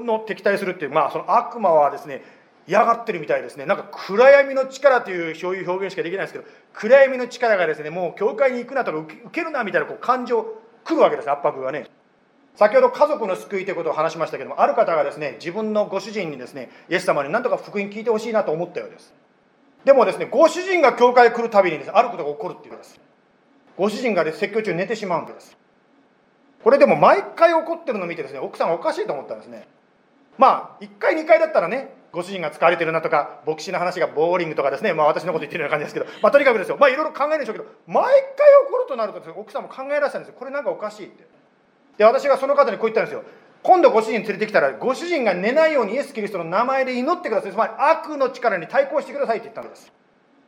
の敵対するっていうまあその悪魔はですね嫌がってるみたいですね。なんか暗闇の力というそういう表現しかできないですけど暗闇の力がですねもう教会に行くなとか受けるなみたいなこう感情来るわけです圧迫がね。先ほど家族の救いということを話しましたけどもある方がですね自分のご主人にですねイエス様に何とか福音聞いてほしいなと思ったようです。でもですねご主人が教会に来るたびにです、ね、あることが起こるっていうんです。ご主人が、ね、説教中寝てしまうんです。これでも毎回怒ってるのを見てですね奥さんおかしいと思ったんですね。まあ1回2回だったらねご主人が使われてるなとか牧師の話がボーリングとかですねまあ私のこと言ってるような感じですけどまあとにかくですよ。まあいろいろ考えるんでしょうけど毎回怒るとなるとね奥さんも考えらしたんですよ。これなんかおかしいって。で私がその方にこう言ったんですよ。今度ご主人連れてきたらご主人が寝ないようにイエス・キリストの名前で祈ってください。つまり悪の力に対抗してくださいって言ったんです。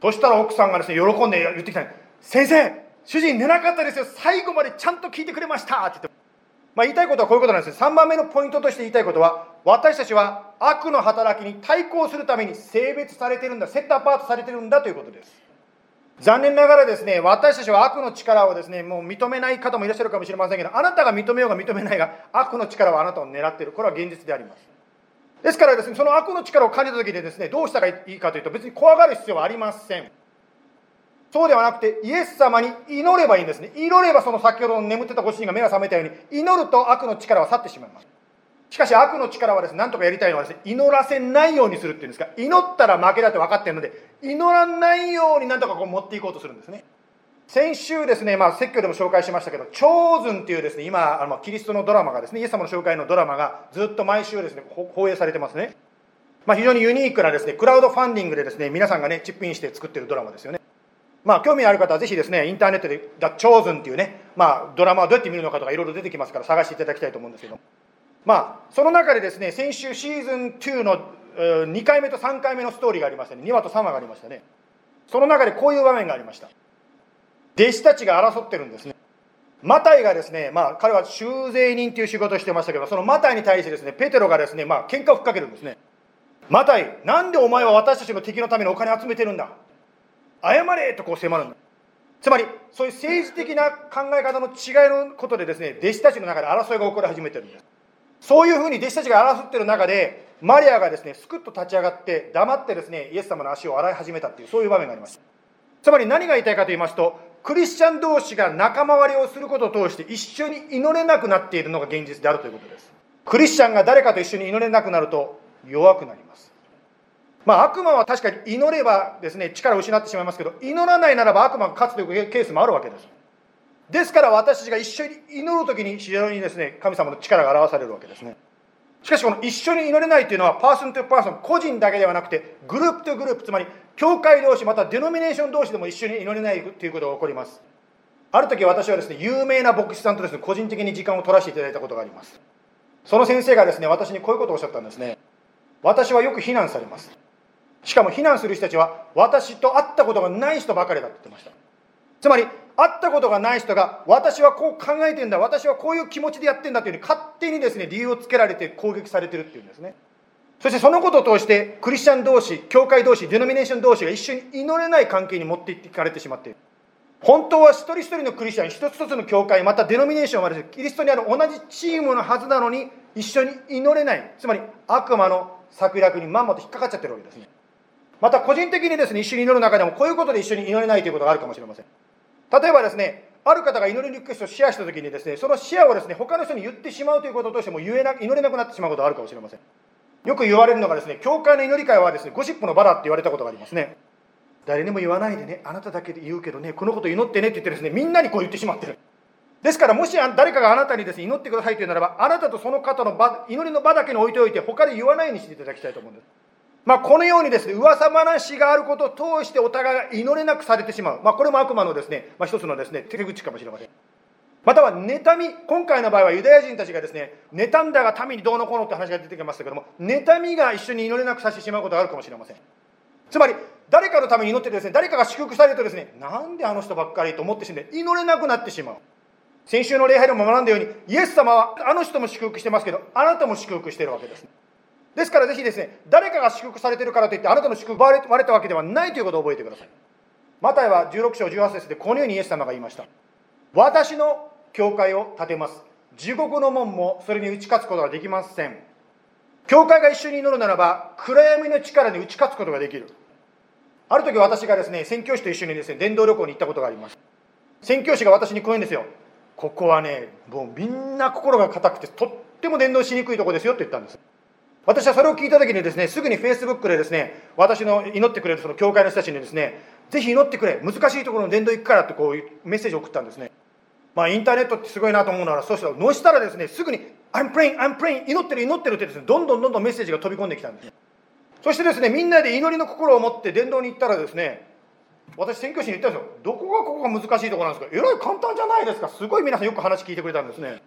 そしたら奥さんがですね喜んで言ってきた先生主人寝なかったですよ。最後までちゃんと聞いてくれましたって言って。まあ、言いたいことはこういうことなんです3番目のポイントとして言いたいことは私たちは悪の働きに対抗するために性別されてるんだセットアパートされてるんだということです。残念ながらですね私たちは悪の力をですねもう認めない方もいらっしゃるかもしれませんけどあなたが認めようが認めないが悪の力はあなたを狙っているこれは現実でありますですからですねその悪の力を感じた時でですねどうしたらいいかというと別に怖がる必要はありませんそうではなくて、イエス様に祈ればいいんですね。祈ればその先ほどの眠ってたご主人が目が覚めたように、祈ると悪の力は去ってしまいます。しかし悪の力はですね、なんとかやりたいのはですね、祈らせないようにするっていうんですか、祈ったら負けだって分かってるので、祈らないようになんとかこう持っていこうとするんですね。先週ですね、まあ、説教でも紹介しましたけど、チョーズンっていうですね、今、あのキリストのドラマがですね、イエス様の紹介のドラマがずっと毎週ですね、放映されてますね。まあ、非常にユニークなですね、クラウドファンディングでですね、皆さんがね、チップインして作ってるドラマですよね。まあ、興味ある方はぜひですね、インターネットで、ダチョーズンっていうね、まあ、ドラマはどうやって見るのかとかいろいろ出てきますから探していただきたいと思うんですけど、まあ、その中でですね、先週シーズン2の2回目と3回目のストーリーがありましたね、2話と3話がありましたね。その中でこういう場面がありました。弟子たちが争ってるんですね。マタイがですね、まあ、彼は修税人という仕事をしてましたけど、そのマタイに対してですね、ペテロがですね、まあ、喧嘩をふっかけるんですね。マタイ、なんでお前は私たちの敵のためにお金集めてるんだ？謝れとこう迫るんだつまりそういう政治的な考え方の違いのことでですね弟子たちの中で争いが起こり始めてるんですそういうふうに弟子たちが争ってる中でマリアがですねすくっと立ち上がって黙ってですねイエス様の足を洗い始めたっていうそういう場面があります。つまり何が言いたいかと言いますとクリスチャン同士が仲間割れをすることを通して一緒に祈れなくなっているのが現実であるということです。クリスチャンが誰かと一緒に祈れなくなると弱くなります。まあ、悪魔は確かに祈ればですね力を失ってしまいますけど祈らないならば悪魔が勝つというケースもあるわけです。ですから私たちが一緒に祈る時に非常にですね神様の力が表されるわけですね。しかしこの一緒に祈れないというのはパーソンとパーソン個人だけではなくてグループとグループつまり教会同士またデノミネーション同士でも一緒に祈れないということが起こります。ある時私はですね有名な牧師さんとですね個人的に時間を取らせていただいたことがあります。その先生がですね私にこういうことをおっしゃったんですね。私はよく非難されます。しかも非難する人たちは私と会ったことがない人ばかりだって言ってました。つまり会ったことがない人が私はこう考えてんだ私はこういう気持ちでやってんだというふうに勝手にですね理由をつけられて攻撃されてるっていうんですね。そしてそのことを通してクリスチャン同士教会同士デノミネーション同士が一緒に祈れない関係に持っていかれてしまっている。本当は一人一人のクリスチャン一つ一つの教会またデノミネーションはですねキリストにある同じチームのはずなのに一緒に祈れない。つまり悪魔の策略にまんまと引っかかっちゃってるわけですね。また個人的にですね一緒に祈る中でもこういうことで一緒に祈れないということがあるかもしれません。例えばですねある方が祈りリクエストをシェアしたときにですねそのシェアをですね他の人に言ってしまうということとしても言えな祈れなくなってしまうことがあるかもしれません。よく言われるのがですね教会の祈り会はですねゴシップのバラって言われたことがありますね。誰にも言わないでねあなただけで言うけどねこのこと祈ってねって言ってですねみんなにこう言ってしまってる。ですからもし誰かがあなたにですね祈ってくださいというならばあなたとその方の場祈りの場だけに置いておいて他で言わないようにしていただきたいと思うんです。まあ、このようにですね噂話があることを通してお互いが祈れなくされてしまう、まあ、これも悪魔のですね、まあ、一つのですね手口かもしれません。または妬み今回の場合はユダヤ人たちがですね妬んだが民にどうのこうのって話が出てきましたけども妬みが一緒に祈れなくさせてしまうことがあるかもしれません。つまり誰かのために祈ってですね誰かが祝福されるとですねなんであの人ばっかりと思ってしまって祈れなくなってしまう。先週の礼拝でも学んだようにイエス様はあの人も祝福してますけどあなたも祝福してるわけです。ですからぜひですね誰かが祝福されてるからといってあなたの祝福割れたわけではないということを覚えてください。マタイは16章18節でこのようにイエス様が言いました。私の教会を建てます。地獄の門もそれに打ち勝つことができません。教会が一緒に祈るならば暗闇の力に打ち勝つことができる。ある時私がですね宣教師と一緒にですね伝道旅行に行ったことがあります。宣教師が私にこう言うんですよ。ここはねもうみんな心が固くてとっても伝道しにくいとこですよって言ったんです。私はそれを聞いた時にですねすぐにフェイスブックでですね私の祈ってくれるその教会の人たちにですねぜひ祈ってくれ難しいところの伝道行くからってこうメッセージを送ったんですね。まあインターネットってすごいなと思うのはそうしたらのしたらですねすぐに I'm praying I'm praying 祈ってる祈ってるってですねどんどんどんどんメッセージが飛び込んできたんです。そしてですねみんなで祈りの心を持って伝道に行ったらですね私宣教師に言ったんですよ。どこがここが難しいところなんですか？えらい簡単じゃないですか。すごい皆さんよく話聞いてくれたんですね。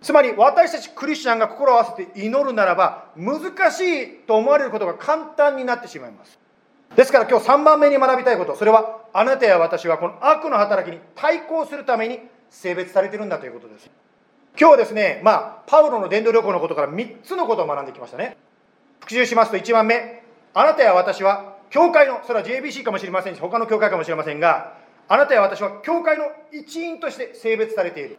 つまり私たちクリスチャンが心を合わせて祈るならば難しいと思われることが簡単になってしまいます。ですから今日3番目に学びたいことそれはあなたや私はこの悪の働きに対抗するために性別されてるんだということです。今日はですねまあパウロの伝道旅行のことから3つのことを学んできましたね。復習しますと1番目あなたや私は教会のそれは JBC かもしれませんし他の教会かもしれませんがあなたや私は教会の一員として性別されている。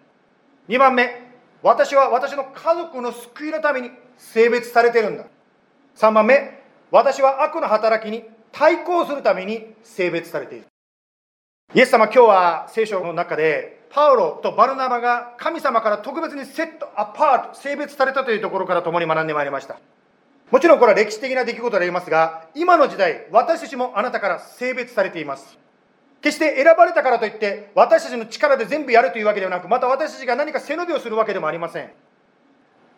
2番目私は私の家族の救いのために性別されてるんだ。3番目私は悪の働きに対抗するために性別されている。イエス様今日は聖書の中でパウロとバルナバが神様から特別にセットアパート性別されたというところから共に学んでまいりました。もちろんこれは歴史的な出来事でありますが今の時代私たちもあなたから性別されています。決して選ばれたからといって私たちの力で全部やるというわけではなくまた私たちが何か背伸びをするわけでもありません。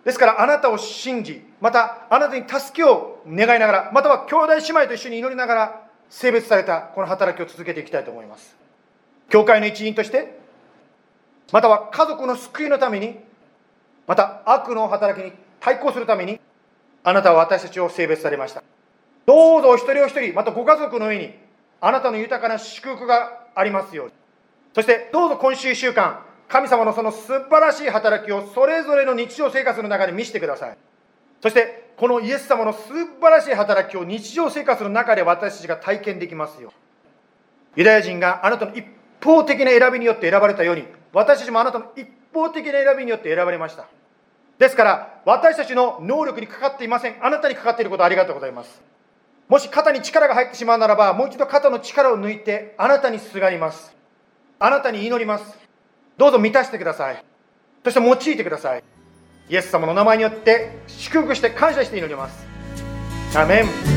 ですからあなたを信じまたあなたに助けを願いながらまたは兄弟姉妹と一緒に祈りながら性別されたこの働きを続けていきたいと思います。教会の一員としてまたは家族の救いのためにまた悪の働きに対抗するためにあなたは私たちを性別されました。どうぞお一人お一人またご家族の上にあなたの豊かな祝福がありますように。そしてどうぞ今週1週間神様のその素晴らしい働きをそれぞれの日常生活の中で見せてください。そしてこのイエス様の素晴らしい働きを日常生活の中で私たちが体験できますよユダヤ人があなたの一方的な選びによって選ばれたように私たちもあなたの一方的な選びによって選ばれました。ですから私たちの能力にかかっていません。あなたにかかっていることありがとうございます。もし肩に力が入ってしまうならばもう一度肩の力を抜いてあなたにすがります。あなたに祈ります。どうぞ満たしてください。そして用いてください。イエス様の名前によって祝福して感謝して祈ります。アメン。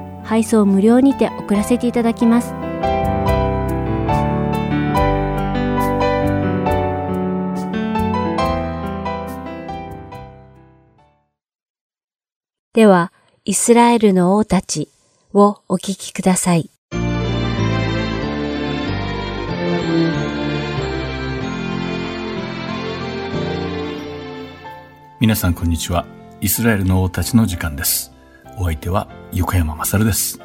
配送無料にて送らせていただきますでは、イスラエルの王たちをお聞きください。皆さんこんにちは。イスラエルの王たちの時間です。お相手は横山まさるです。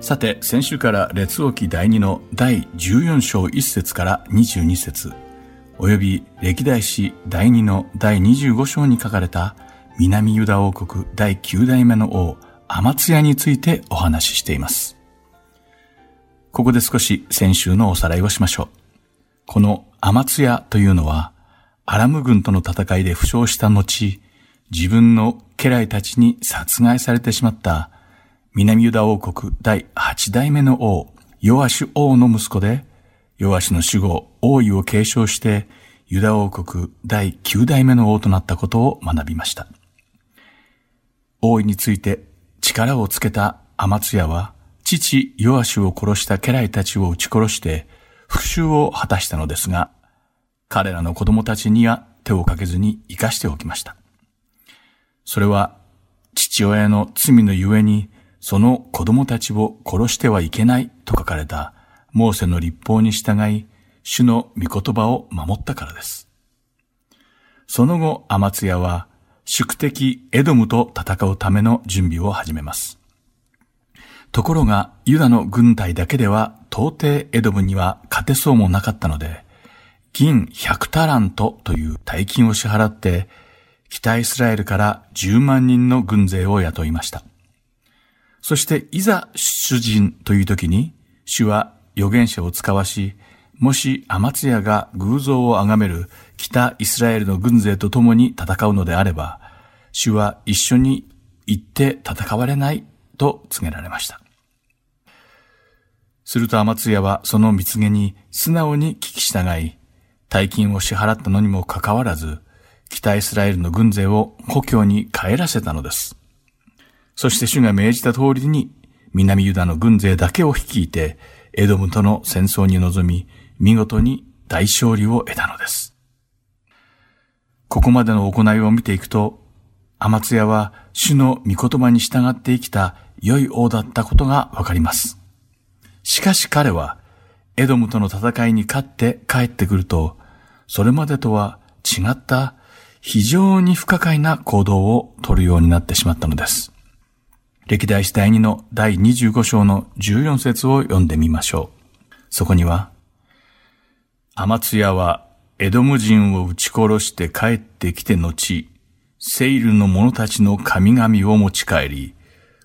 さて、先週から列王記第2の第14章1節から22節および歴代史第2の第25章に書かれた南ユダ王国第9代目の王アマツヤについてお話ししています。ここで少し先週のおさらいをしましょう。このアマツヤというのは、アラム軍との戦いで負傷した後、自分の家来たちに殺害されてしまった南ユダ王国第8代目の王、ヨアシュ王の息子で、ヨアシュの死後、王位を継承して、ユダ王国第9代目の王となったことを学びました。王位について力をつけたアマツヤは、父ヨアシュを殺した家来たちを撃ち殺して、復讐を果たしたのですが、彼らの子供たちには手をかけずに生かしておきました。それは父親の罪のゆえにその子供たちを殺してはいけないと書かれたモーセの立法に従い主の御言葉を守ったからです。その後、アマツヤは宿敵エドムと戦うための準備を始めます。ところがユダの軍隊だけでは到底エドムには勝てそうもなかったので、銀100タラントという大金を支払って、北イスラエルから10万人の軍勢を雇いました。そしていざ出陣という時に、主は預言者を使わし、もしアマツヤが偶像を崇める北イスラエルの軍勢と共に戦うのであれば、主は一緒に行って戦われないと告げられました。するとアマツヤはその蜜げに素直に聞き従い、大金を支払ったのにもかかわらず、北イスラエルの軍勢を故郷に帰らせたのです。そして主が命じた通りに、南ユダの軍勢だけを率いて、エドムとの戦争に臨み、見事に大勝利を得たのです。ここまでの行いを見ていくと、アマツヤは主の御言葉に従って生きた良い王だったことがわかります。しかし彼は、エドムとの戦いに勝って帰ってくると、それまでとは違った非常に不可解な行動を取るようになってしまったのです。歴代史第2の第25章の14節を読んでみましょう。そこには、アマツヤはエドム人を撃ち殺して帰ってきて後、セイルの者たちの神々を持ち帰り、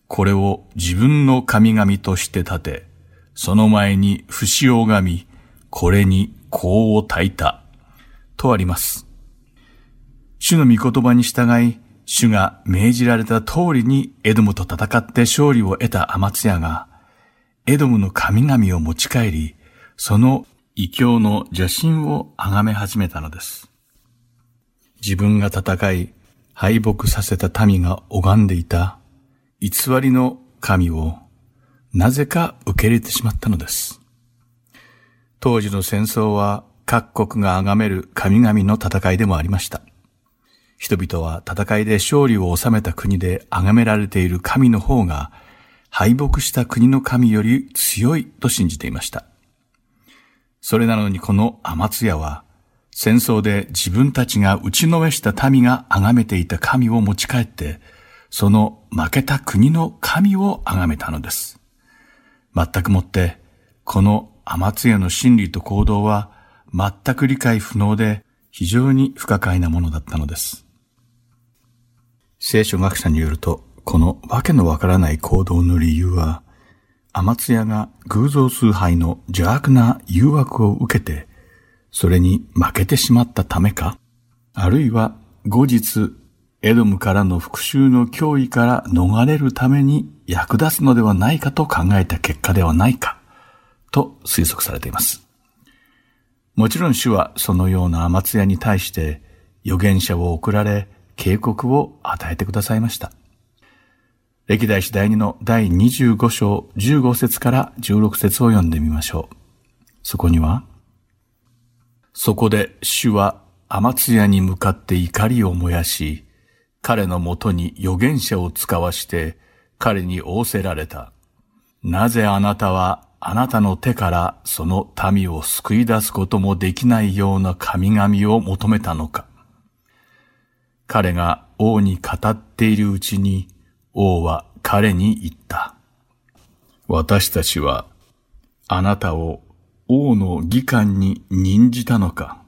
これを自分の神々として立て、その前に不死を拝み、これに香を焚いた。とあります。主の御言葉に従い、主が命じられた通りにエドムと戦って勝利を得たアマツヤが、エドムの神々を持ち帰り、その異教の邪神を崇め始めたのです。自分が戦い、敗北させた民が拝んでいた偽りの神をなぜか受け入れてしまったのです。当時の戦争は各国が崇める神々の戦いでもありました。人々は戦いで勝利を収めた国で崇められている神の方が敗北した国の神より強いと信じていました。それなのにこのアマツヤは、戦争で自分たちが打ちのめした民が崇めていた神を持ち帰って、その負けた国の神を崇めたのです。全くもって、このアマツヤの心理と行動は全く理解不能で非常に不可解なものだったのです。聖書学者によると、このわけのわからない行動の理由は、アマツヤが偶像崇拝の邪悪な誘惑を受けて、それに負けてしまったためかあるいは後日、エドムからの復讐の脅威から逃れるために役立つのではないかと考えた結果ではないか、と推測されています。もちろん主はそのようなアマツヤに対して預言者を送られ警告を与えてくださいました。歴代史第2の第25章15節から16節を読んでみましょう。そこには、そこで主はアマツヤに向かって怒りを燃やし、彼のもとに預言者を使わして彼に仰せられた。なぜあなたはあなたの手からその民を救い出すこともできないような神々を求めたのか。彼が王に語っているうちに王は彼に言った。私たちは、あなたを王の議官に任じたのか。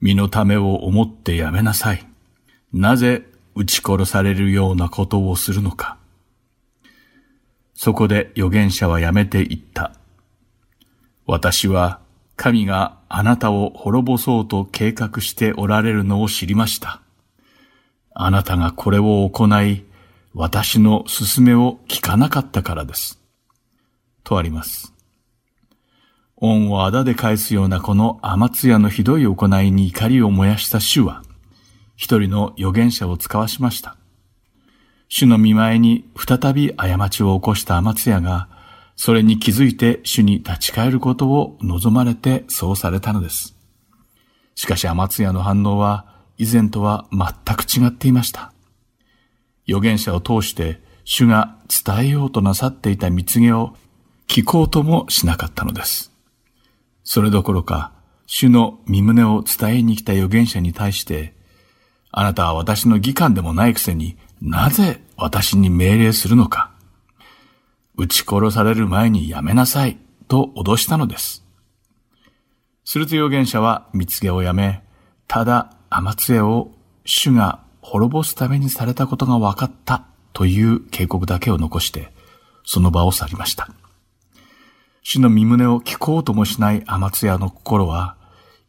身のためを思ってやめなさい。なぜ撃ち殺されるようなことをするのか。そこで預言者はやめて言った。私は神があなたを滅ぼそうと計画しておられるのを知りました。あなたがこれを行い、私の勧めを聞かなかったからです。とあります。恩をあだで返すようなこの天津屋のひどい行いに怒りを燃やした主は、一人の預言者を使わしました。主の見前に再び過ちを起こした天津屋が、それに気づいて主に立ち返ることを望まれてそうされたのです。しかし天津屋の反応は、以前とは全く違っていました。預言者を通して主が伝えようとなさっていた蜜げを聞こうともしなかったのです。それどころか、主の身旨を伝えに来た預言者に対して、あなたは私の義官でもないくせになぜ私に命令するのか。撃ち殺される前にやめなさいと脅したのです。すると預言者は蜜毛をやめ、ただ天杖を主が滅ぼすためにされたことが分かったという警告だけを残して、その場を去りました。主の身胸を聞こうともしない天津屋の心は、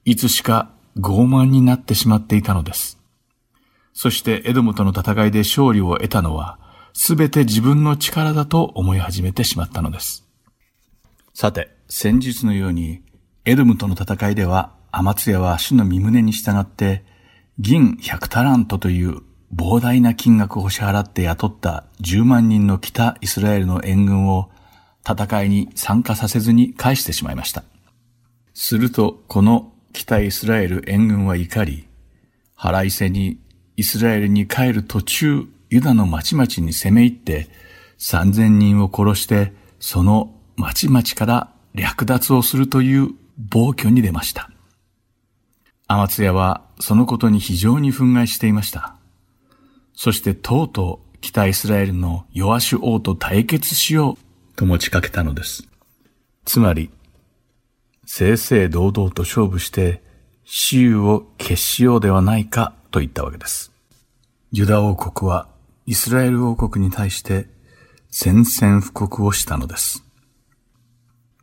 いつしか傲慢になってしまっていたのです。そしてエドムとの戦いで勝利を得たのは、すべて自分の力だと思い始めてしまったのです。さて、先日のように、エドムとの戦いでは、天津屋は主の身胸に従って、銀100タラントという膨大な金額を支払って雇った10万人の北イスラエルの援軍を戦いに参加させずに返してしまいました。すると、この北イスラエル援軍は怒り、腹いせにイスラエルに帰る途中、ユダの町々に攻め入って、3000人を殺して、その町々から略奪をするという暴挙に出ました。アマツヤはそのことに非常に憤慨していました。そしてとうとう北イスラエルのヨアシュ王と対決しようと持ちかけたのです。つまり、正々堂々と勝負して死有を決しようではないかと言ったわけです。ユダ王国はイスラエル王国に対して宣戦布告をしたのです。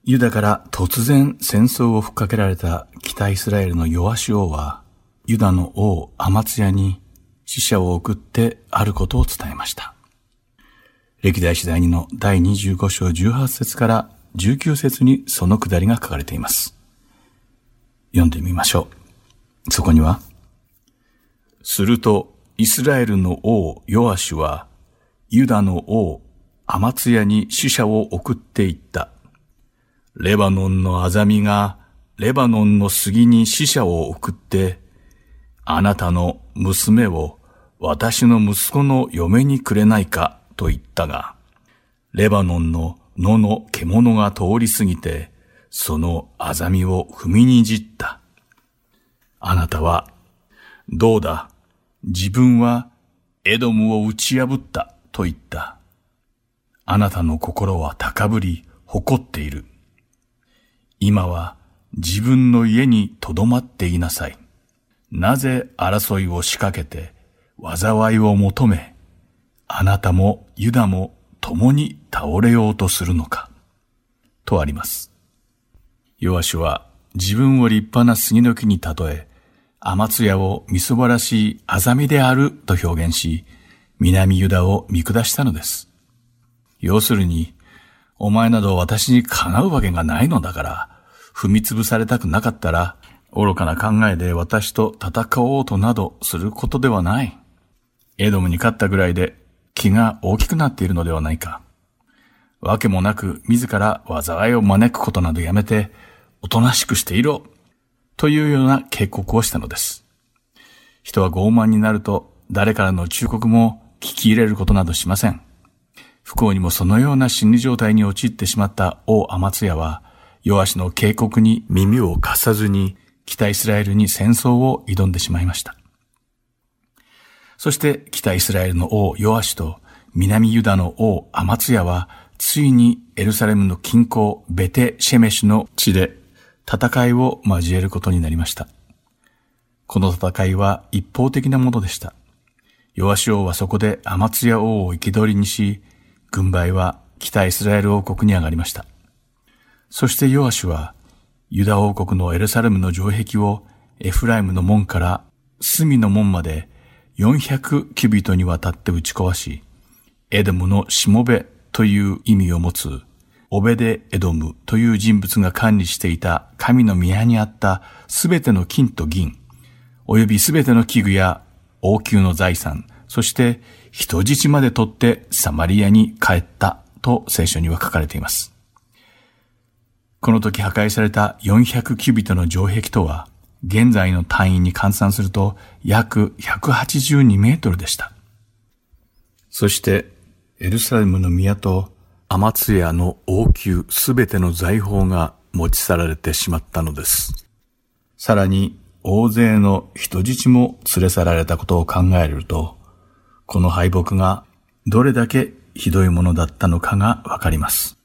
ユダから突然戦争を吹っかけられた北イスラエルのヨアシュ王は、ユダの王アマツヤに死者を送ってあることを伝えました。歴代史第2の第25章18節から19節にそのくだりが書かれています。読んでみましょう。そこには、するとイスラエルの王ヨアシュは、ユダの王アマツヤに死者を送っていった。レバノンのアザミがレバノンの杉に死者を送って、あなたの娘を私の息子の嫁にくれないかと言ったが、レバノンの野の獣が通り過ぎて、そのアザミを踏みにじった。あなたは、どうだ、自分はエドムを打ち破ったと言った。あなたの心は高ぶり、誇っている。今は自分の家に留まっていなさい。なぜ争いを仕掛けて、災いを求め、あなたもユダも共に倒れようとするのか。とあります。ヨアシュは自分を立派な杉の木に例え、天津屋をみそばらしいアザミであると表現し、南ユダを見下したのです。要するに、お前など私にかなうわけがないのだから、踏み潰されたくなかったら、愚かな考えで私と戦おうとなどすることではない。エドムに勝ったぐらいで気が大きくなっているのではないか。わけもなく自ら災いを招くことなどやめて、おとなしくしていろ。というような警告をしたのです。人は傲慢になると誰からの忠告も聞き入れることなどしません。不幸にもそのような心理状態に陥ってしまった王アマツヤは、ヨアシの警告に耳を貸さずに、北イスラエルに戦争を挑んでしまいました。そして北イスラエルの王ヨアシと南ユダの王アマツヤは、ついにエルサレムの近郊ベテシェメシュの地で戦いを交えることになりました。この戦いは一方的なものでした。ヨアシ王はそこでアマツヤ王を生き取りにし、軍配は北イスラエル王国に上がりました。そしてヨアシは、ユダ王国のエルサレムの城壁をエフライムの門から隅の門まで400キュビトにわたって打ち壊し、エドムのしもべという意味を持つオベデ・エドムという人物が管理していた神の宮にあったすべての金と銀、及びすべての器具や王宮の財産、そして人質まで取ってサマリアに帰ったと聖書には書かれています。この時破壊された400キュビットの城壁とは、現在の単位に換算すると約182メートルでした。そして、エルサレムの宮とアマツヤの王宮すべての財宝が持ち去られてしまったのです。さらに、大勢の人質も連れ去られたことを考えると、この敗北がどれだけひどいものだったのかがわかります。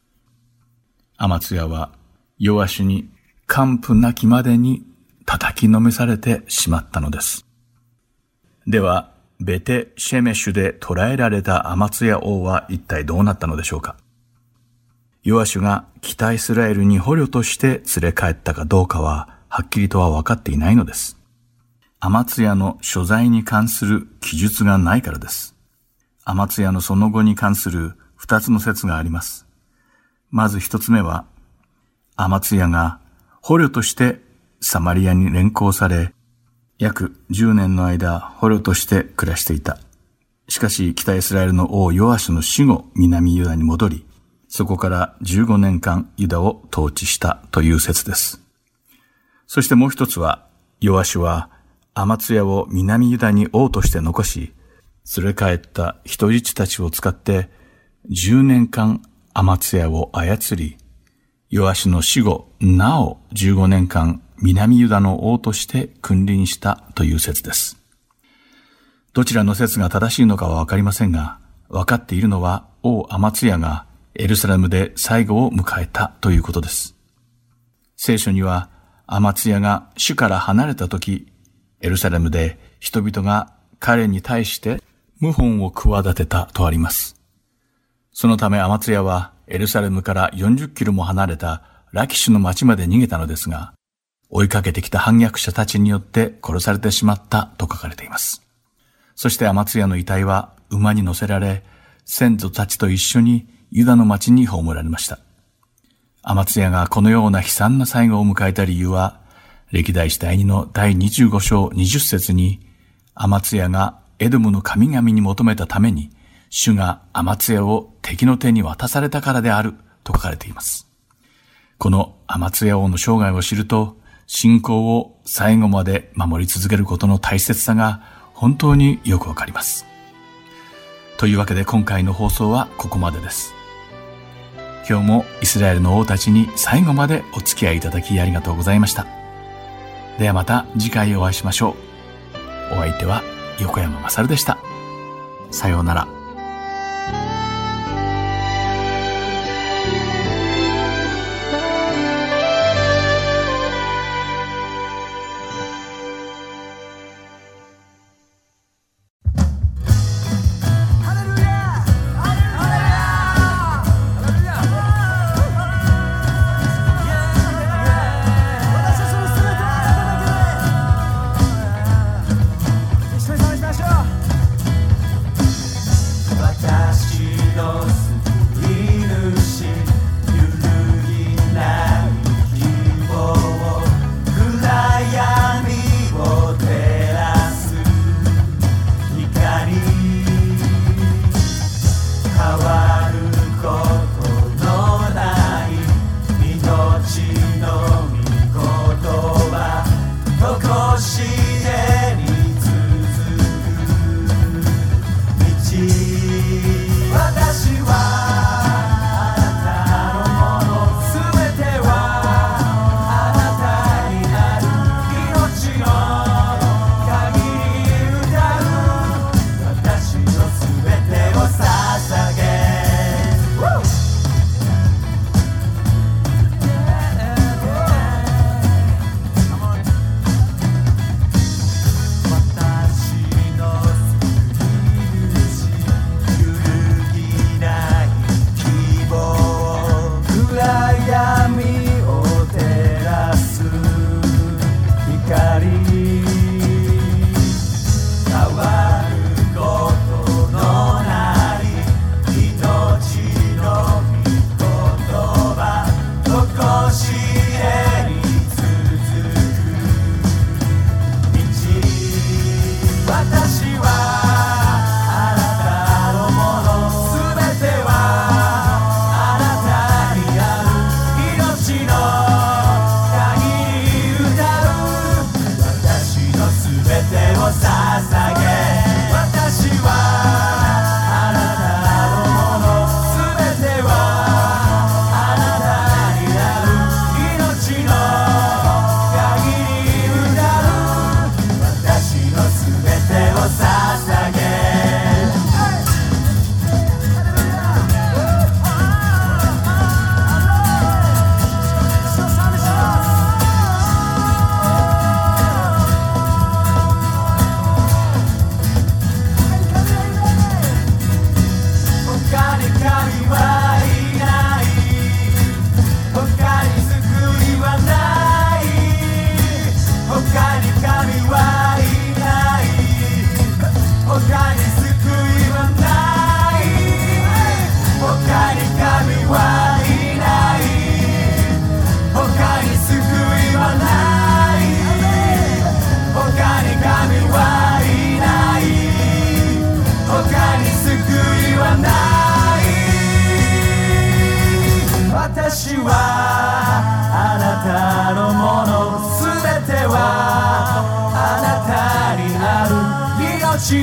アマツヤはヨアシュに完膚なきまでに叩きのめされてしまったのです。では、ベテ・シェメシュで捕らえられたアマツヤ王は一体どうなったのでしょうかヨアシュが北イスラエルに捕虜として連れ帰ったかどうかははっきりとは分かっていないのです。アマツヤの所在に関する記述がないからです。アマツヤのその後に関する二つの説があります。まず一つ目は、アマツヤが捕虜としてサマリアに連行され、約10年の間捕虜として暮らしていた。しかし北イスラエルの王ヨアシュの死後南ユダに戻り、そこから15年間ユダを統治したという説です。そしてもう一つは、ヨアシュはアマツヤを南ユダに王として残し、連れ帰った人質たちを使って10年間アマツヤを操り、ヨアシの死後、なお15年間南ユダの王として君臨したという説です。どちらの説が正しいのかはわかりませんが、わかっているのは王アマツヤがエルサレムで最後を迎えたということです。聖書には、アマツヤが主から離れた時、エルサレムで人々が彼に対して謀反を企てたとあります。そのためアマツヤはエルサレムから40キロも離れたラキシュの町まで逃げたのですが、追いかけてきた反逆者たちによって殺されてしまったと書かれています。そしてアマツヤの遺体は馬に乗せられ、先祖たちと一緒にユダの町に葬られました。アマツヤがこのような悲惨な最後を迎えた理由は、歴代史第2の第25章20節に、アマツヤがエドムの神々に求めたために、主がアマツヤを敵の手に渡されたからであると書かれています。このアマツヤ王の生涯を知ると、信仰を最後まで守り続けることの大切さが本当によくわかります。というわけで今回の放送はここまでです。今日もイスラエルの王たちに最後までお付き合いいただきありがとうございました。ではまた次回お会いしましょう。お相手は横山まさるでした。さようなら。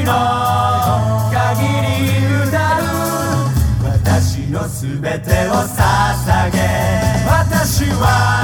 の限り歌う私の全てを捧げ。私は